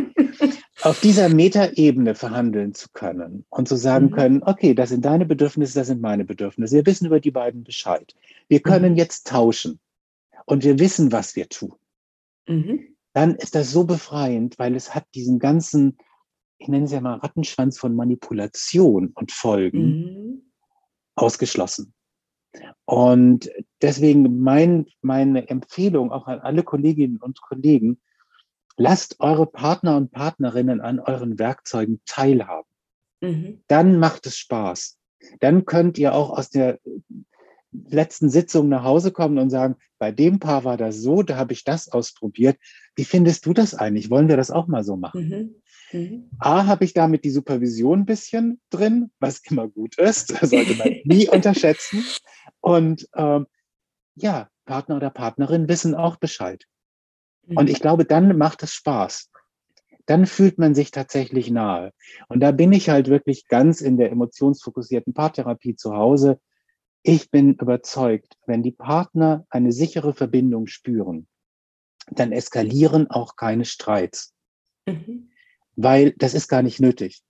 auf dieser Metaebene verhandeln zu können und zu sagen mhm. können, okay, das sind deine Bedürfnisse, das sind meine Bedürfnisse. Wir wissen über die beiden Bescheid. Wir können mhm. jetzt tauschen und wir wissen, was wir tun. Mhm. Dann ist das so befreiend, weil es hat diesen ganzen, ich nenne es ja mal Rattenschwanz von Manipulation und Folgen mhm. ausgeschlossen. Und deswegen mein, meine Empfehlung auch an alle Kolleginnen und Kollegen, Lasst eure Partner und Partnerinnen an euren Werkzeugen teilhaben. Mhm. Dann macht es Spaß. Dann könnt ihr auch aus der letzten Sitzung nach Hause kommen und sagen, bei dem Paar war das so, da habe ich das ausprobiert. Wie findest du das eigentlich? Wollen wir das auch mal so machen? Mhm. Mhm. A, habe ich damit die Supervision ein bisschen drin, was immer gut ist, (laughs) sollte man nie (laughs) unterschätzen. Und ähm, ja, Partner oder Partnerin wissen auch Bescheid. Und mhm. ich glaube, dann macht es Spaß. Dann fühlt man sich tatsächlich nahe. Und da bin ich halt wirklich ganz in der emotionsfokussierten Paartherapie zu Hause. Ich bin überzeugt, wenn die Partner eine sichere Verbindung spüren, dann eskalieren auch keine Streits. Mhm. Weil das ist gar nicht nötig.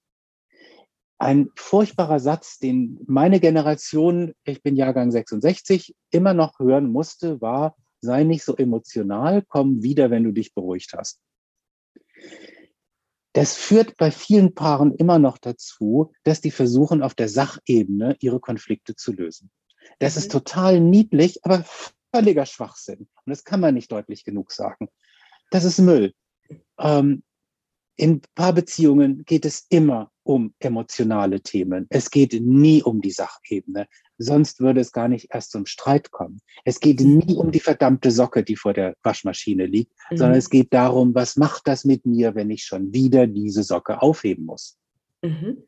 Ein furchtbarer Satz, den meine Generation, ich bin Jahrgang 66, immer noch hören musste, war, sei nicht so emotional, komm wieder, wenn du dich beruhigt hast. Das führt bei vielen Paaren immer noch dazu, dass die versuchen, auf der Sachebene ihre Konflikte zu lösen. Das mhm. ist total niedlich, aber völliger Schwachsinn. Und das kann man nicht deutlich genug sagen. Das ist Müll. Ähm, in Paarbeziehungen geht es immer um emotionale Themen. Es geht nie um die Sachebene. Sonst würde es gar nicht erst zum Streit kommen. Es geht nie um die verdammte Socke, die vor der Waschmaschine liegt, mhm. sondern es geht darum, was macht das mit mir, wenn ich schon wieder diese Socke aufheben muss. Mhm.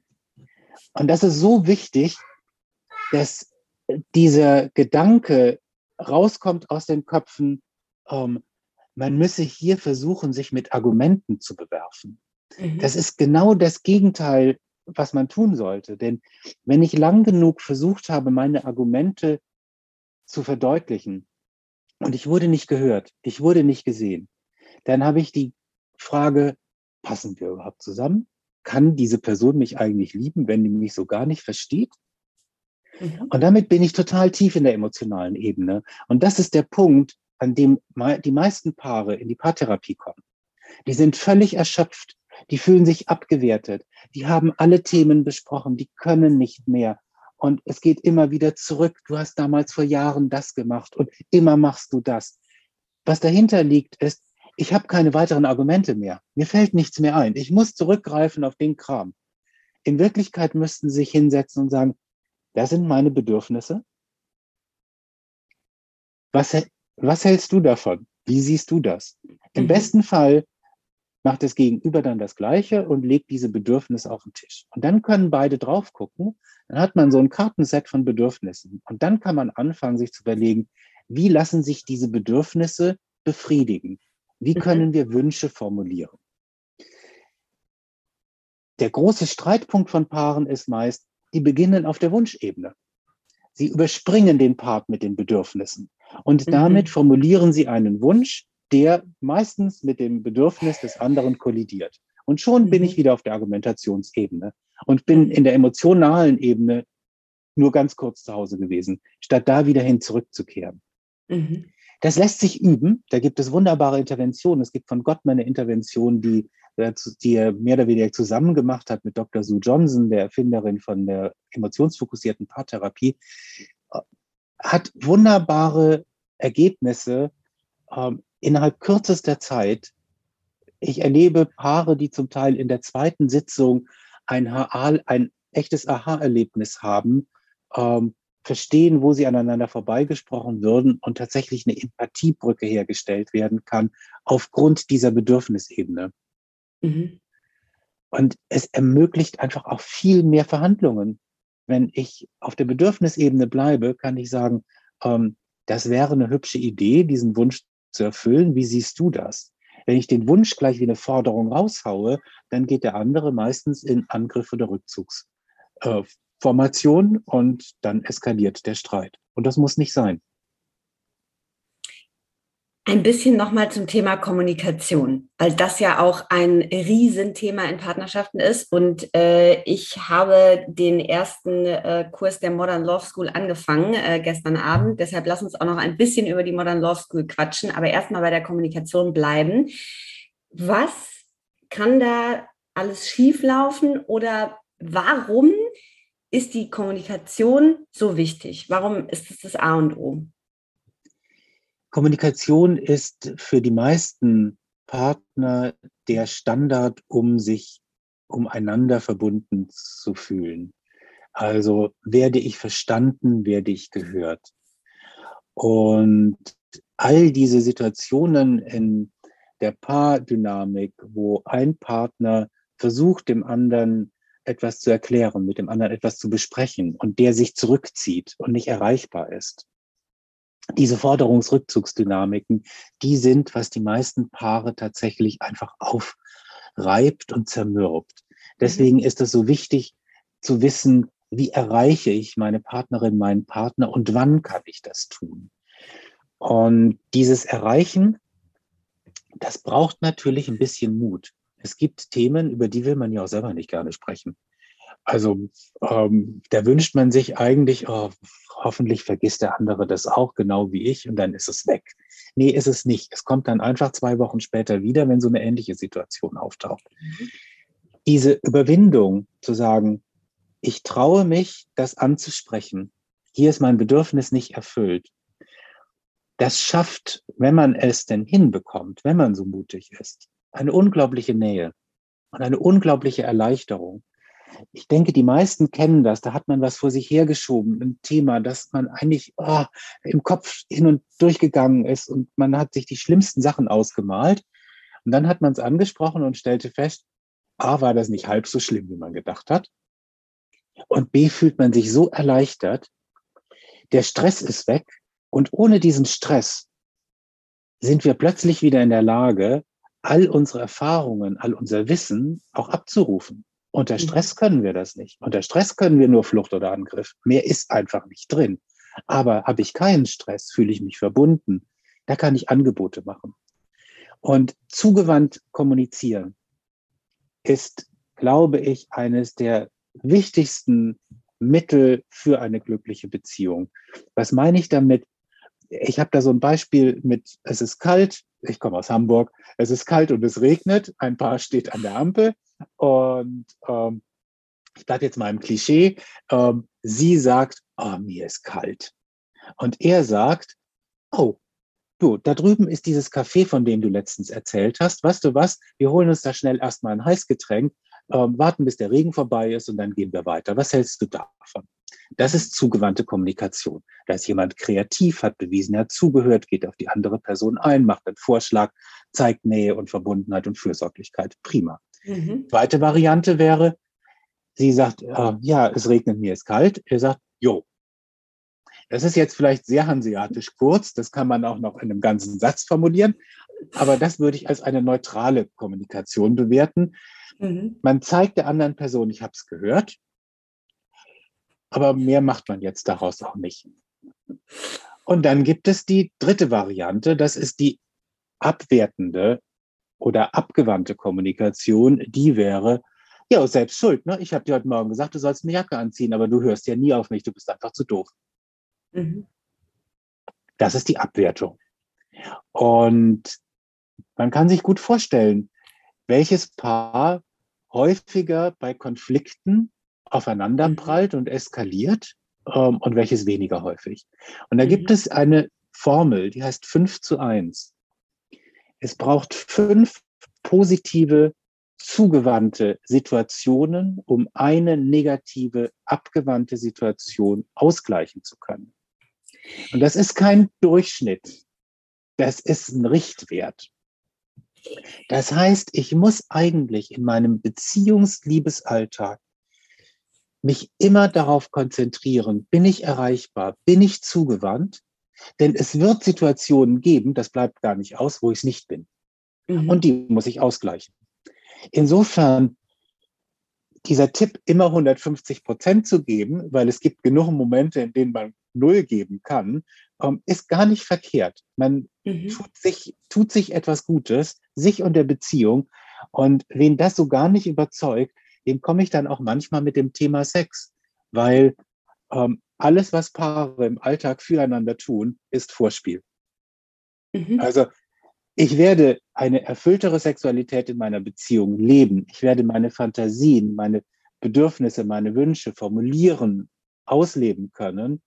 Und das ist so wichtig, dass dieser Gedanke rauskommt aus den Köpfen, ähm, man müsse hier versuchen, sich mit Argumenten zu bewerfen. Mhm. Das ist genau das Gegenteil, was man tun sollte. Denn wenn ich lang genug versucht habe, meine Argumente zu verdeutlichen und ich wurde nicht gehört, ich wurde nicht gesehen, dann habe ich die Frage, passen wir überhaupt zusammen? Kann diese Person mich eigentlich lieben, wenn die mich so gar nicht versteht? Mhm. Und damit bin ich total tief in der emotionalen Ebene. Und das ist der Punkt, an dem die meisten Paare in die Paartherapie kommen. Die sind völlig erschöpft die fühlen sich abgewertet. Die haben alle Themen besprochen. Die können nicht mehr. Und es geht immer wieder zurück. Du hast damals vor Jahren das gemacht und immer machst du das. Was dahinter liegt, ist, ich habe keine weiteren Argumente mehr. Mir fällt nichts mehr ein. Ich muss zurückgreifen auf den Kram. In Wirklichkeit müssten sie sich hinsetzen und sagen, das sind meine Bedürfnisse. Was, was hältst du davon? Wie siehst du das? Im mhm. besten Fall macht das Gegenüber dann das Gleiche und legt diese Bedürfnisse auf den Tisch. Und dann können beide drauf gucken. Dann hat man so ein Kartenset von Bedürfnissen. Und dann kann man anfangen, sich zu überlegen, wie lassen sich diese Bedürfnisse befriedigen? Wie mhm. können wir Wünsche formulieren? Der große Streitpunkt von Paaren ist meist, die beginnen auf der Wunschebene. Sie überspringen den Part mit den Bedürfnissen. Und mhm. damit formulieren sie einen Wunsch, der meistens mit dem Bedürfnis des anderen kollidiert. Und schon bin ich mhm. wieder auf der Argumentationsebene und bin mhm. in der emotionalen Ebene nur ganz kurz zu Hause gewesen, statt da wieder hin zurückzukehren. Mhm. Das lässt sich üben. Da gibt es wunderbare Interventionen. Es gibt von Gottman eine Intervention, die, äh, die er mehr oder weniger zusammen gemacht hat mit Dr. Sue Johnson, der Erfinderin von der emotionsfokussierten Paartherapie. Hat wunderbare Ergebnisse ähm, innerhalb kürzester Zeit, ich erlebe Paare, die zum Teil in der zweiten Sitzung ein, ein echtes Aha-Erlebnis haben, ähm, verstehen, wo sie aneinander vorbeigesprochen würden und tatsächlich eine Empathiebrücke hergestellt werden kann aufgrund dieser Bedürfnisebene. Mhm. Und es ermöglicht einfach auch viel mehr Verhandlungen. Wenn ich auf der Bedürfnisebene bleibe, kann ich sagen, ähm, das wäre eine hübsche Idee, diesen Wunsch zu erfüllen. Wie siehst du das? Wenn ich den Wunsch gleich wie eine Forderung raushaue, dann geht der andere meistens in Angriff oder Rückzugsformation äh, und dann eskaliert der Streit. Und das muss nicht sein. Ein bisschen nochmal zum Thema Kommunikation, weil das ja auch ein Riesenthema in Partnerschaften ist. Und äh, ich habe den ersten äh, Kurs der Modern Love School angefangen äh, gestern Abend. Deshalb lass uns auch noch ein bisschen über die Modern Love School quatschen, aber erstmal bei der Kommunikation bleiben. Was kann da alles schieflaufen oder warum ist die Kommunikation so wichtig? Warum ist es das A und O? Kommunikation ist für die meisten Partner der Standard, um sich umeinander verbunden zu fühlen. Also werde ich verstanden, werde ich gehört. Und all diese Situationen in der Paardynamik, wo ein Partner versucht, dem anderen etwas zu erklären, mit dem anderen etwas zu besprechen und der sich zurückzieht und nicht erreichbar ist diese Forderungsrückzugsdynamiken, die sind, was die meisten Paare tatsächlich einfach aufreibt und zermürbt. Deswegen mhm. ist es so wichtig zu wissen, wie erreiche ich meine Partnerin, meinen Partner und wann kann ich das tun? Und dieses Erreichen, das braucht natürlich ein bisschen Mut. Es gibt Themen, über die will man ja auch selber nicht gerne sprechen. Also ähm, da wünscht man sich eigentlich, oh, hoffentlich vergisst der andere das auch genau wie ich und dann ist es weg. Nee, ist es nicht. Es kommt dann einfach zwei Wochen später wieder, wenn so eine ähnliche Situation auftaucht. Mhm. Diese Überwindung zu sagen, ich traue mich, das anzusprechen. Hier ist mein Bedürfnis nicht erfüllt. Das schafft, wenn man es denn hinbekommt, wenn man so mutig ist, eine unglaubliche Nähe und eine unglaubliche Erleichterung ich denke, die meisten kennen das. Da hat man was vor sich hergeschoben, ein Thema, das man eigentlich oh, im Kopf hin und durchgegangen ist und man hat sich die schlimmsten Sachen ausgemalt. Und dann hat man es angesprochen und stellte fest, A, war das nicht halb so schlimm, wie man gedacht hat. Und B, fühlt man sich so erleichtert. Der Stress ist weg. Und ohne diesen Stress sind wir plötzlich wieder in der Lage, all unsere Erfahrungen, all unser Wissen auch abzurufen. Unter mhm. Stress können wir das nicht. Unter Stress können wir nur Flucht oder Angriff. Mehr ist einfach nicht drin. Aber habe ich keinen Stress, fühle ich mich verbunden. Da kann ich Angebote machen. Und zugewandt kommunizieren ist, glaube ich, eines der wichtigsten Mittel für eine glückliche Beziehung. Was meine ich damit? Ich habe da so ein Beispiel mit, es ist kalt, ich komme aus Hamburg, es ist kalt und es regnet, ein Paar steht an der Ampel und ähm, ich bleibe jetzt mal im Klischee. Ähm, sie sagt, oh, mir ist kalt. Und er sagt, oh, du, da drüben ist dieses Café, von dem du letztens erzählt hast. Weißt du was? Wir holen uns da schnell erstmal ein Heißgetränk, ähm, warten, bis der Regen vorbei ist und dann gehen wir weiter. Was hältst du davon? Das ist zugewandte Kommunikation. Da ist jemand kreativ, hat bewiesen, er hat zugehört, geht auf die andere Person ein, macht einen Vorschlag, zeigt Nähe und Verbundenheit und Fürsorglichkeit. Prima. Mhm. Zweite Variante wäre, sie sagt, äh, ja, es regnet, mir ist kalt. Er sagt, jo. Das ist jetzt vielleicht sehr hanseatisch kurz, das kann man auch noch in einem ganzen Satz formulieren, aber das würde ich als eine neutrale Kommunikation bewerten. Mhm. Man zeigt der anderen Person, ich habe es gehört, aber mehr macht man jetzt daraus auch nicht. Und dann gibt es die dritte Variante, das ist die abwertende oder abgewandte Kommunikation, die wäre, ja, selbst schuld. Ne? Ich habe dir heute Morgen gesagt, du sollst eine Jacke anziehen, aber du hörst ja nie auf mich, du bist einfach zu doof. Mhm. Das ist die Abwertung. Und man kann sich gut vorstellen, welches Paar häufiger bei Konflikten aufeinanderprallt und eskaliert ähm, und welches weniger häufig. Und da mhm. gibt es eine Formel, die heißt 5 zu 1. Es braucht fünf positive, zugewandte Situationen, um eine negative, abgewandte Situation ausgleichen zu können. Und das ist kein Durchschnitt. Das ist ein Richtwert. Das heißt, ich muss eigentlich in meinem Beziehungsliebesaltag mich immer darauf konzentrieren, bin ich erreichbar, bin ich zugewandt, denn es wird Situationen geben, das bleibt gar nicht aus, wo ich es nicht bin. Mhm. Und die muss ich ausgleichen. Insofern dieser Tipp, immer 150 Prozent zu geben, weil es gibt genug Momente, in denen man null geben kann, ähm, ist gar nicht verkehrt. Man mhm. tut, sich, tut sich etwas Gutes, sich und der Beziehung. Und wen das so gar nicht überzeugt, dem komme ich dann auch manchmal mit dem Thema Sex, weil ähm, alles, was Paare im Alltag füreinander tun, ist Vorspiel. Mhm. Also ich werde eine erfülltere Sexualität in meiner Beziehung leben. Ich werde meine Fantasien, meine Bedürfnisse, meine Wünsche formulieren, ausleben können,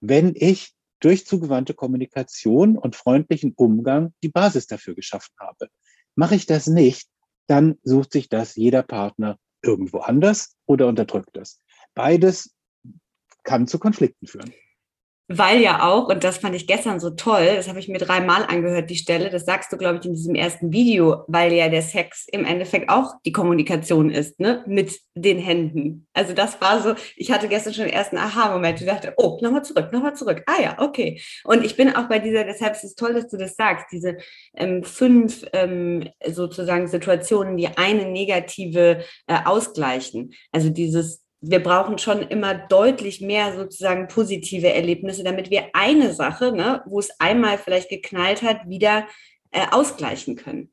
wenn ich durch zugewandte Kommunikation und freundlichen Umgang die Basis dafür geschaffen habe. Mache ich das nicht, dann sucht sich das jeder Partner irgendwo anders oder unterdrückt es. Beides kann zu Konflikten führen weil ja auch, und das fand ich gestern so toll, das habe ich mir dreimal angehört, die Stelle, das sagst du, glaube ich, in diesem ersten Video, weil ja der Sex im Endeffekt auch die Kommunikation ist, ne, mit den Händen. Also das war so, ich hatte gestern schon den ersten Aha-Moment, ich dachte, oh, nochmal zurück, nochmal zurück. Ah ja, okay. Und ich bin auch bei dieser, deshalb ist es toll, dass du das sagst, diese ähm, fünf ähm, sozusagen Situationen, die eine negative äh, ausgleichen. Also dieses wir brauchen schon immer deutlich mehr sozusagen positive Erlebnisse, damit wir eine Sache, ne, wo es einmal vielleicht geknallt hat, wieder äh, ausgleichen können.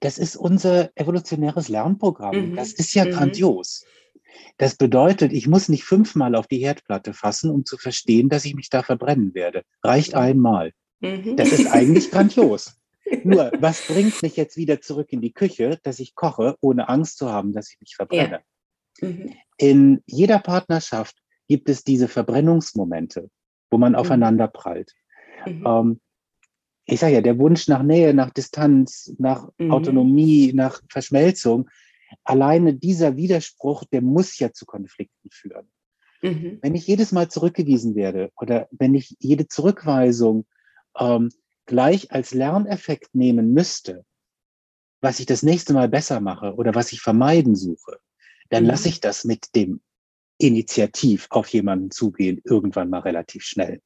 Das ist unser evolutionäres Lernprogramm. Mhm. Das ist ja mhm. grandios. Das bedeutet, ich muss nicht fünfmal auf die Herdplatte fassen, um zu verstehen, dass ich mich da verbrennen werde. Reicht einmal. Mhm. Das ist eigentlich (laughs) grandios. Nur, was bringt mich jetzt wieder zurück in die Küche, dass ich koche, ohne Angst zu haben, dass ich mich verbrenne? Ja. Mhm. In jeder Partnerschaft gibt es diese Verbrennungsmomente, wo man mhm. aufeinander prallt. Mhm. Ähm, ich sage ja, der Wunsch nach Nähe, nach Distanz, nach mhm. Autonomie, nach Verschmelzung, alleine dieser Widerspruch, der muss ja zu Konflikten führen. Mhm. Wenn ich jedes Mal zurückgewiesen werde oder wenn ich jede Zurückweisung ähm, gleich als Lerneffekt nehmen müsste, was ich das nächste Mal besser mache oder was ich vermeiden suche, dann lasse mhm. ich das mit dem Initiativ auf jemanden zugehen irgendwann mal relativ schnell.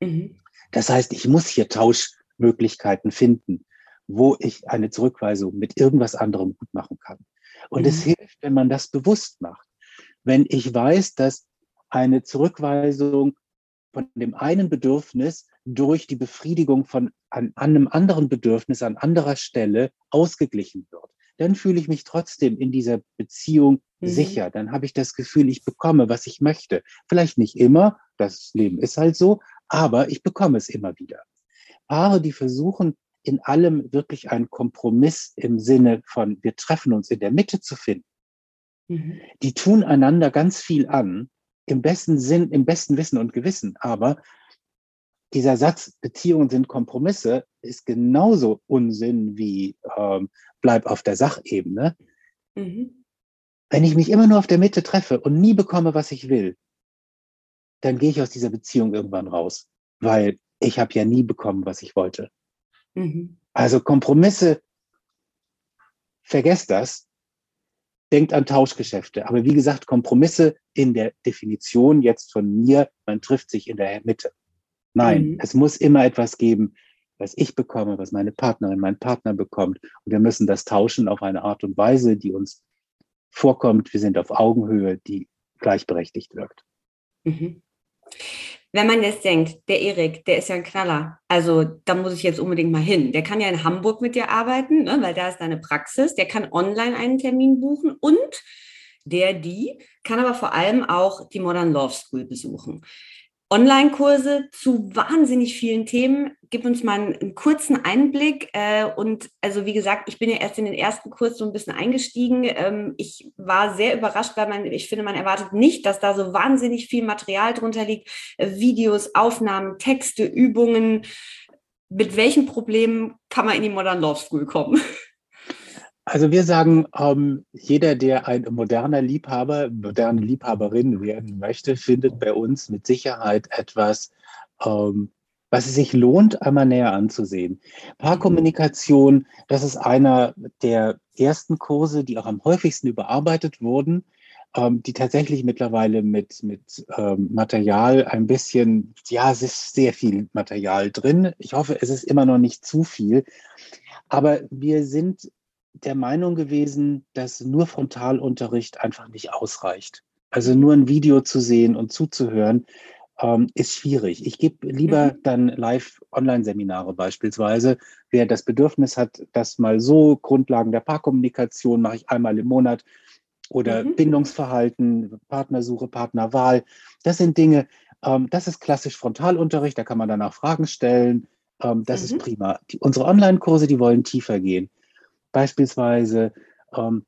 Mhm. Das heißt, ich muss hier Tauschmöglichkeiten finden, wo ich eine Zurückweisung mit irgendwas anderem gut machen kann. Und mhm. es hilft, wenn man das bewusst macht. Wenn ich weiß, dass eine Zurückweisung von dem einen Bedürfnis durch die Befriedigung von an, an einem anderen Bedürfnis an anderer Stelle ausgeglichen wird dann fühle ich mich trotzdem in dieser Beziehung mhm. sicher. Dann habe ich das Gefühl, ich bekomme, was ich möchte. Vielleicht nicht immer, das Leben ist halt so, aber ich bekomme es immer wieder. Paare, die versuchen, in allem wirklich einen Kompromiss im Sinne von, wir treffen uns in der Mitte zu finden, mhm. die tun einander ganz viel an, im besten Sinn, im besten Wissen und Gewissen, aber dieser Satz, Beziehungen sind Kompromisse, ist genauso Unsinn wie ähm, bleib auf der Sachebene. Mhm. Wenn ich mich immer nur auf der Mitte treffe und nie bekomme, was ich will, dann gehe ich aus dieser Beziehung irgendwann raus, weil ich habe ja nie bekommen, was ich wollte. Mhm. Also Kompromisse, vergesst das, denkt an Tauschgeschäfte. Aber wie gesagt, Kompromisse in der Definition jetzt von mir, man trifft sich in der Mitte. Nein, mhm. es muss immer etwas geben, was ich bekomme, was meine Partnerin, mein Partner bekommt. Und wir müssen das tauschen auf eine Art und Weise, die uns vorkommt. Wir sind auf Augenhöhe, die gleichberechtigt wirkt. Mhm. Wenn man jetzt denkt, der Erik, der ist ja ein Knaller, also da muss ich jetzt unbedingt mal hin. Der kann ja in Hamburg mit dir arbeiten, ne, weil da ist deine Praxis. Der kann online einen Termin buchen und der, die kann aber vor allem auch die Modern Love School besuchen. Online-Kurse zu wahnsinnig vielen Themen. Gib uns mal einen, einen kurzen Einblick. Äh, und also wie gesagt, ich bin ja erst in den ersten Kurs so ein bisschen eingestiegen. Ähm, ich war sehr überrascht, weil man, ich finde, man erwartet nicht, dass da so wahnsinnig viel Material drunter liegt. Äh, Videos, Aufnahmen, Texte, Übungen. Mit welchen Problemen kann man in die Modern Love School kommen? (laughs) Also wir sagen, ähm, jeder, der ein moderner Liebhaber, moderne Liebhaberin werden möchte, findet bei uns mit Sicherheit etwas, ähm, was es sich lohnt, einmal näher anzusehen. Paarkommunikation, das ist einer der ersten Kurse, die auch am häufigsten überarbeitet wurden, ähm, die tatsächlich mittlerweile mit, mit ähm, Material ein bisschen, ja, es ist sehr viel Material drin. Ich hoffe, es ist immer noch nicht zu viel. Aber wir sind der Meinung gewesen, dass nur Frontalunterricht einfach nicht ausreicht. Also nur ein Video zu sehen und zuzuhören, ähm, ist schwierig. Ich gebe lieber mhm. dann Live-Online-Seminare beispielsweise. Wer das Bedürfnis hat, das mal so, Grundlagen der Paarkommunikation mache ich einmal im Monat oder mhm. Bindungsverhalten, Partnersuche, Partnerwahl. Das sind Dinge, ähm, das ist klassisch Frontalunterricht, da kann man danach Fragen stellen. Ähm, das mhm. ist prima. Die, unsere Online-Kurse, die wollen tiefer gehen. Beispielsweise ähm,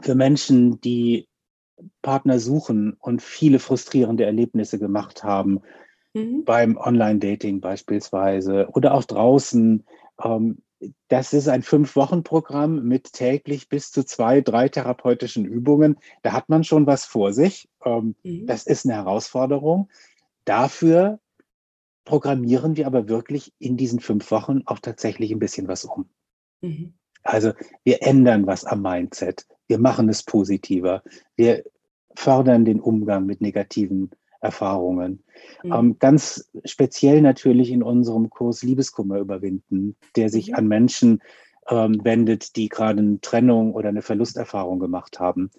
für Menschen, die Partner suchen und viele frustrierende Erlebnisse gemacht haben, mhm. beim Online-Dating beispielsweise oder auch draußen. Ähm, das ist ein Fünf-Wochen-Programm mit täglich bis zu zwei, drei therapeutischen Übungen. Da hat man schon was vor sich. Ähm, mhm. Das ist eine Herausforderung. Dafür programmieren wir aber wirklich in diesen fünf Wochen auch tatsächlich ein bisschen was um. Mhm. Also wir ändern was am Mindset. Wir machen es positiver. Wir fördern den Umgang mit negativen Erfahrungen. Mhm. Ähm, ganz speziell natürlich in unserem Kurs Liebeskummer überwinden, der sich mhm. an Menschen ähm, wendet, die gerade eine Trennung oder eine Verlusterfahrung gemacht haben.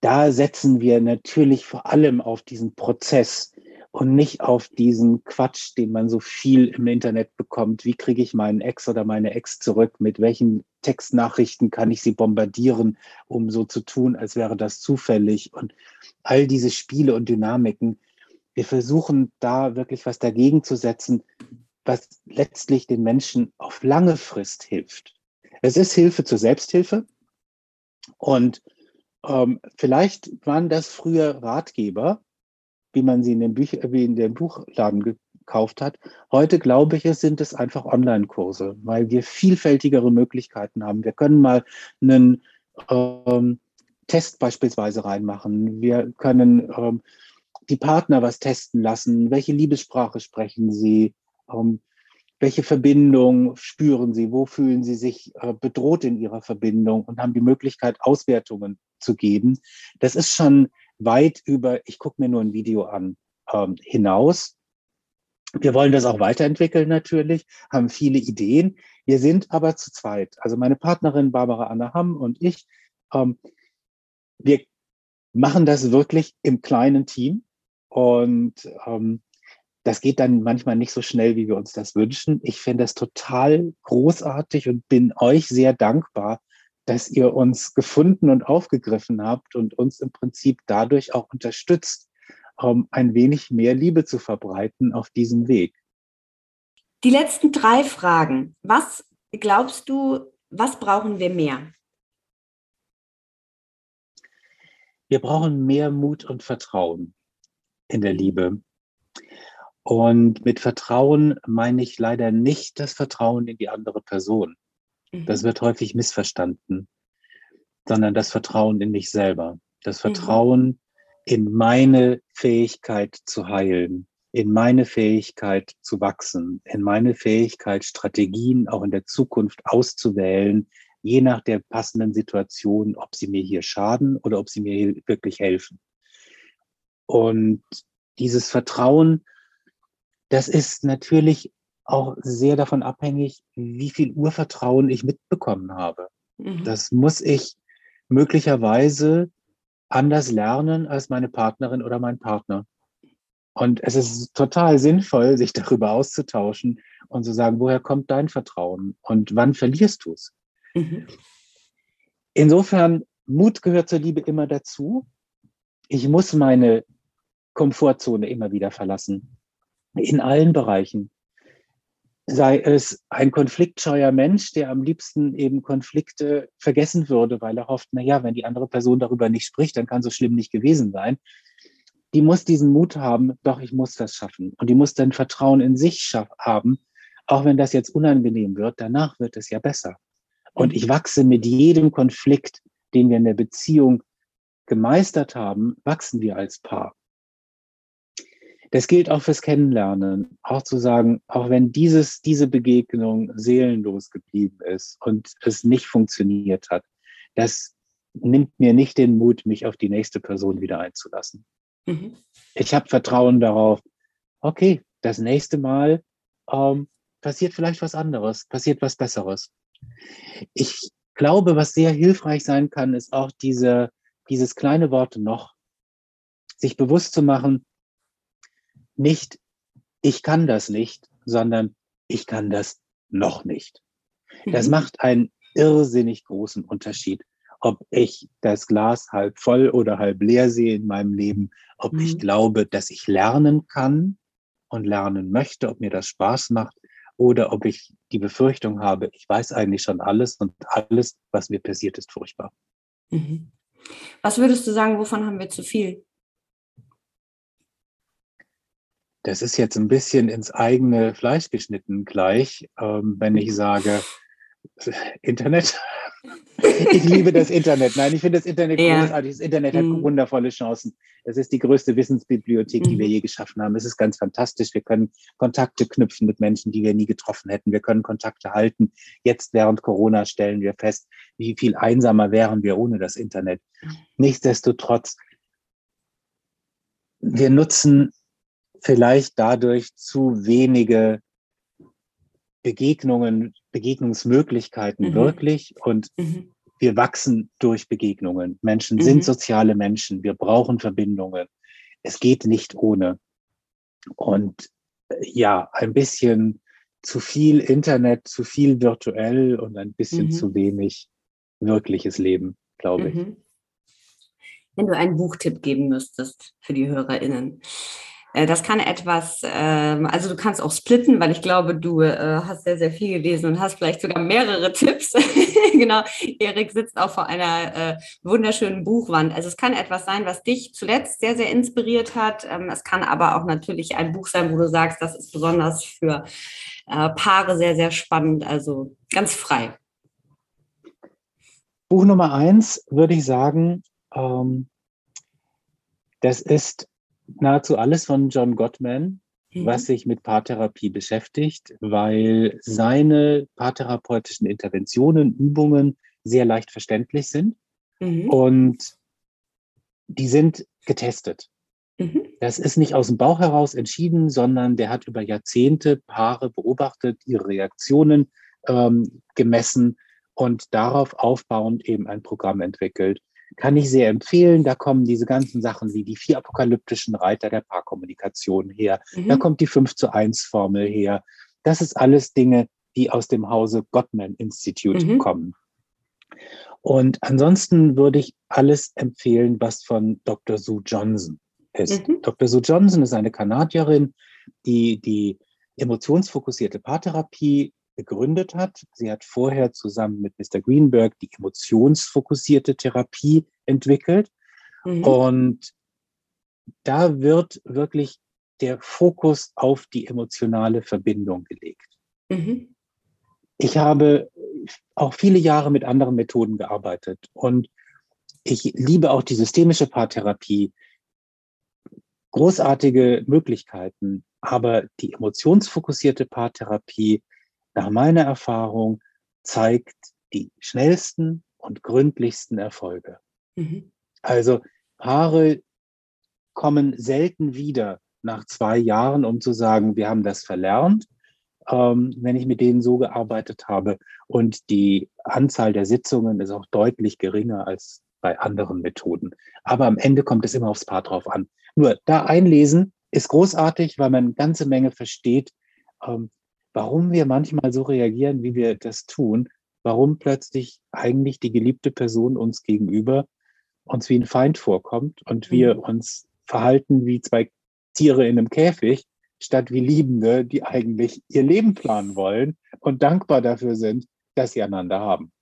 Da setzen wir natürlich vor allem auf diesen Prozess und nicht auf diesen Quatsch, den man so viel im Internet bekommt. Wie kriege ich meinen Ex oder meine Ex zurück? Mit welchen Textnachrichten kann ich sie bombardieren, um so zu tun, als wäre das zufällig? Und all diese Spiele und Dynamiken. Wir versuchen da wirklich was dagegen zu setzen, was letztlich den Menschen auf lange Frist hilft. Es ist Hilfe zur Selbsthilfe und ähm, vielleicht waren das früher Ratgeber, wie man sie in den, Büch wie in den Buchladen gekauft hat. Heute glaube ich, es sind es einfach Online-Kurse, weil wir vielfältigere Möglichkeiten haben. Wir können mal einen ähm, Test beispielsweise reinmachen. Wir können ähm, die Partner was testen lassen. Welche Liebessprache sprechen sie? Ähm, welche Verbindung spüren sie? Wo fühlen sie sich äh, bedroht in ihrer Verbindung und haben die Möglichkeit, Auswertungen zu geben? Das ist schon weit über, ich gucke mir nur ein Video an, ähm, hinaus. Wir wollen das auch weiterentwickeln natürlich, haben viele Ideen. Wir sind aber zu zweit. Also meine Partnerin Barbara Anna Hamm und ich, ähm, wir machen das wirklich im kleinen Team. Und ähm, das geht dann manchmal nicht so schnell, wie wir uns das wünschen. Ich finde das total großartig und bin euch sehr dankbar, dass ihr uns gefunden und aufgegriffen habt und uns im Prinzip dadurch auch unterstützt, um ein wenig mehr Liebe zu verbreiten auf diesem Weg. Die letzten drei Fragen. Was glaubst du, was brauchen wir mehr? Wir brauchen mehr Mut und Vertrauen in der Liebe. Und mit Vertrauen meine ich leider nicht das Vertrauen in die andere Person. Das mhm. wird häufig missverstanden, sondern das Vertrauen in mich selber. Das mhm. Vertrauen mhm. in meine Fähigkeit zu heilen, in meine Fähigkeit zu wachsen, in meine Fähigkeit, Strategien auch in der Zukunft auszuwählen, je nach der passenden Situation, ob sie mir hier schaden oder ob sie mir hier wirklich helfen. Und dieses Vertrauen, das ist natürlich auch sehr davon abhängig, wie viel Urvertrauen ich mitbekommen habe. Mhm. Das muss ich möglicherweise anders lernen als meine Partnerin oder mein Partner. Und es ist total sinnvoll, sich (laughs) darüber auszutauschen und zu sagen, woher kommt dein Vertrauen und wann verlierst du es? Mhm. Insofern, Mut gehört zur Liebe immer dazu. Ich muss meine Komfortzone immer wieder verlassen. In allen Bereichen sei es ein konfliktscheuer Mensch, der am liebsten eben Konflikte vergessen würde, weil er hofft, na ja, wenn die andere Person darüber nicht spricht, dann kann so schlimm nicht gewesen sein. Die muss diesen Mut haben, doch, ich muss das schaffen. Und die muss dann Vertrauen in sich haben, auch wenn das jetzt unangenehm wird, danach wird es ja besser. Und ich wachse mit jedem Konflikt, den wir in der Beziehung gemeistert haben, wachsen wir als Paar. Das gilt auch fürs Kennenlernen, auch zu sagen, auch wenn dieses, diese Begegnung seelenlos geblieben ist und es nicht funktioniert hat, das nimmt mir nicht den Mut, mich auf die nächste Person wieder einzulassen. Mhm. Ich habe Vertrauen darauf, okay, das nächste Mal ähm, passiert vielleicht was anderes, passiert was Besseres. Ich glaube, was sehr hilfreich sein kann, ist auch diese, dieses kleine Wort noch, sich bewusst zu machen, nicht, ich kann das nicht, sondern ich kann das noch nicht. Das mhm. macht einen irrsinnig großen Unterschied, ob ich das Glas halb voll oder halb leer sehe in meinem Leben, ob mhm. ich glaube, dass ich lernen kann und lernen möchte, ob mir das Spaß macht oder ob ich die Befürchtung habe, ich weiß eigentlich schon alles und alles, was mir passiert, ist furchtbar. Mhm. Was würdest du sagen, wovon haben wir zu viel? Das ist jetzt ein bisschen ins eigene Fleisch geschnitten gleich, ähm, wenn ich sage, Internet. (laughs) ich liebe das Internet. Nein, ich finde das Internet ja. großartig. Das Internet hat mhm. wundervolle Chancen. Es ist die größte Wissensbibliothek, die mhm. wir je geschaffen haben. Es ist ganz fantastisch. Wir können Kontakte knüpfen mit Menschen, die wir nie getroffen hätten. Wir können Kontakte halten. Jetzt während Corona stellen wir fest, wie viel einsamer wären wir ohne das Internet. Nichtsdestotrotz, wir nutzen vielleicht dadurch zu wenige Begegnungen, Begegnungsmöglichkeiten mhm. wirklich und mhm. wir wachsen durch Begegnungen. Menschen mhm. sind soziale Menschen, wir brauchen Verbindungen. Es geht nicht ohne. Und äh, ja, ein bisschen zu viel Internet, zu viel virtuell und ein bisschen mhm. zu wenig wirkliches Leben, glaube ich. Mhm. Wenn du einen Buchtipp geben müsstest für die HörerInnen, das kann etwas, ähm, also du kannst auch splitten, weil ich glaube, du äh, hast sehr, sehr viel gelesen und hast vielleicht sogar mehrere (laughs) Tipps. genau, Erik sitzt auch vor einer äh, wunderschönen Buchwand. Also es kann etwas sein, was dich zuletzt sehr, sehr inspiriert hat. Ähm, es kann aber auch natürlich ein Buch sein, wo du sagst, das ist besonders für Paare sehr, sehr spannend. Also ganz frei. Buch Nummer eins würde ich sagen, ähm, das ist nahezu alles von John Gottman, mhm. was sich mit Paartherapie beschäftigt, weil seine paartherapeutischen Interventionen, Übungen sehr leicht verständlich sind mhm. und die sind getestet. Mhm. Das ist nicht aus dem Bauch heraus entschieden, sondern der hat über Jahrzehnte Paare beobachtet, ihre Reaktionen ähm, gemessen und darauf aufbauend eben ein Programm entwickelt kann ich sehr empfehlen. Da kommen diese ganzen Sachen wie die vier apokalyptischen Reiter der Paarkommunikation her. Mhm. Da kommt die 5 zu 1 Formel her. Das ist alles Dinge, die aus dem Hause Gottman Institute mhm. kommen. Und ansonsten würde ich alles empfehlen, was von Dr. Sue Johnson ist. Mhm. Dr. Sue Johnson ist eine Kanadierin, die die emotionsfokussierte Paartherapie gegründet hat. Sie hat vorher zusammen mit Mr. Greenberg die emotionsfokussierte Therapie entwickelt. Mhm. Und da wird wirklich der Fokus auf die emotionale Verbindung gelegt. Mhm. Ich habe auch viele Jahre mit anderen Methoden gearbeitet und ich liebe auch die systemische Paartherapie. Großartige Möglichkeiten, aber die emotionsfokussierte Paartherapie nach meiner Erfahrung zeigt die schnellsten und gründlichsten Erfolge. Mhm. Also Paare kommen selten wieder nach zwei Jahren, um zu sagen, wir haben das verlernt, ähm, wenn ich mit denen so gearbeitet habe. Und die Anzahl der Sitzungen ist auch deutlich geringer als bei anderen Methoden. Aber am Ende kommt es immer aufs Paar drauf an. Nur da einlesen ist großartig, weil man eine ganze Menge versteht, ähm, warum wir manchmal so reagieren, wie wir das tun, warum plötzlich eigentlich die geliebte Person uns gegenüber uns wie ein Feind vorkommt und wir mhm. uns verhalten wie zwei Tiere in einem Käfig, statt wie Liebende, die eigentlich ihr Leben planen wollen und dankbar dafür sind, dass sie einander haben.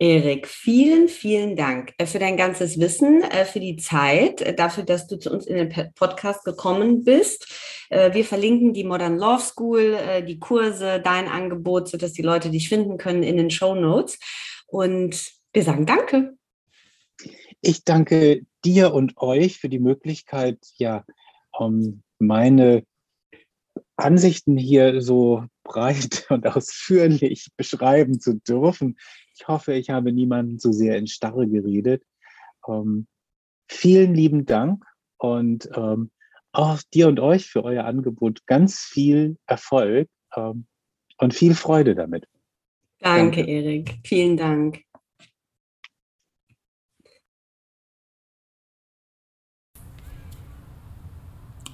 Erik, vielen, vielen Dank äh, für dein ganzes Wissen, äh, für die Zeit, äh, dafür, dass du zu uns in den Podcast gekommen bist. Wir verlinken die Modern Love School, die Kurse, dein Angebot, sodass die Leute dich finden können in den Show Notes. Und wir sagen Danke. Ich danke dir und euch für die Möglichkeit, ja, um meine Ansichten hier so breit (laughs) und ausführlich beschreiben zu dürfen. Ich hoffe, ich habe niemanden zu sehr in Starre geredet. Ähm, vielen lieben Dank und ähm, auch dir und euch für euer Angebot ganz viel Erfolg ähm, und viel Freude damit. Danke, Danke. Erik. Vielen Dank.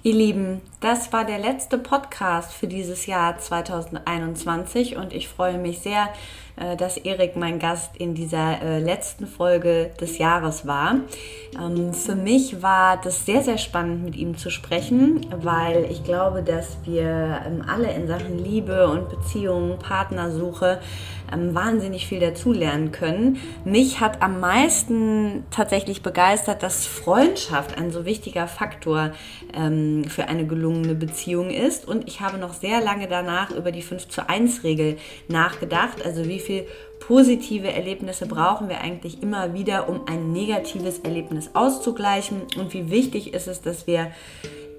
Ihr Lieben, das war der letzte Podcast für dieses Jahr 2021 und ich freue mich sehr, äh, dass Erik mein Gast in dieser äh, letzten Folge des Jahres war. Ähm, für mich war das sehr, sehr spannend, mit ihm zu sprechen, weil ich glaube, dass wir ähm, alle in Sachen Liebe und Beziehungen, Partnersuche ähm, wahnsinnig viel dazulernen können. Mich hat am meisten tatsächlich begeistert, dass Freundschaft ein so wichtiger Faktor für eine gelungene Beziehung ist. Und ich habe noch sehr lange danach über die 5 zu 1 Regel nachgedacht, also wie viel positive Erlebnisse brauchen wir eigentlich immer wieder, um ein negatives Erlebnis auszugleichen? Und wie wichtig ist es, dass wir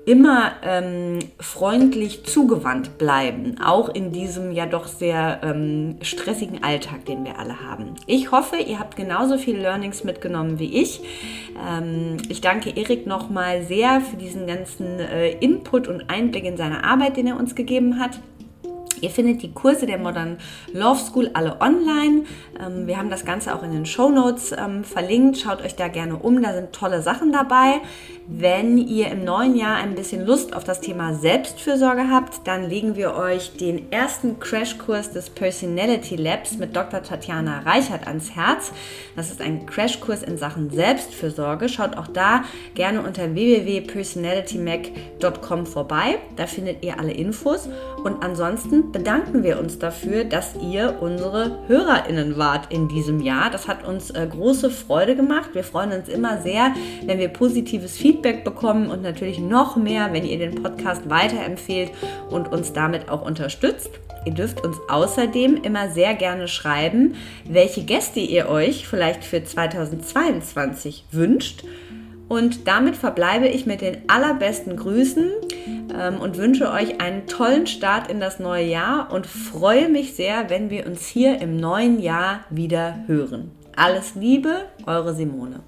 immer ähm, freundlich zugewandt bleiben, auch in diesem ja doch sehr ähm, stressigen Alltag, den wir alle haben. Ich hoffe, ihr habt genauso viele Learnings mitgenommen wie ich. Ähm, ich danke Erik nochmal sehr für diesen ganzen äh, Input und Einblick in seine Arbeit, den er uns gegeben hat. Ihr findet die Kurse der Modern Love School alle online. Ähm, wir haben das Ganze auch in den Show Notes ähm, verlinkt. Schaut euch da gerne um, da sind tolle Sachen dabei. Wenn ihr im neuen Jahr ein bisschen Lust auf das Thema Selbstfürsorge habt, dann legen wir euch den ersten Crashkurs des Personality Labs mit Dr. Tatjana Reichert ans Herz. Das ist ein Crashkurs in Sachen Selbstfürsorge. Schaut auch da gerne unter www.personalitymac.com vorbei. Da findet ihr alle Infos. Und ansonsten bedanken wir uns dafür, dass ihr unsere HörerInnen wart in diesem Jahr. Das hat uns äh, große Freude gemacht. Wir freuen uns immer sehr, wenn wir positives Feedback bekommen und natürlich noch mehr, wenn ihr den Podcast weiterempfehlt und uns damit auch unterstützt. Ihr dürft uns außerdem immer sehr gerne schreiben, welche Gäste ihr euch vielleicht für 2022 wünscht. Und damit verbleibe ich mit den allerbesten Grüßen ähm, und wünsche euch einen tollen Start in das neue Jahr und freue mich sehr, wenn wir uns hier im neuen Jahr wieder hören. Alles Liebe, eure Simone.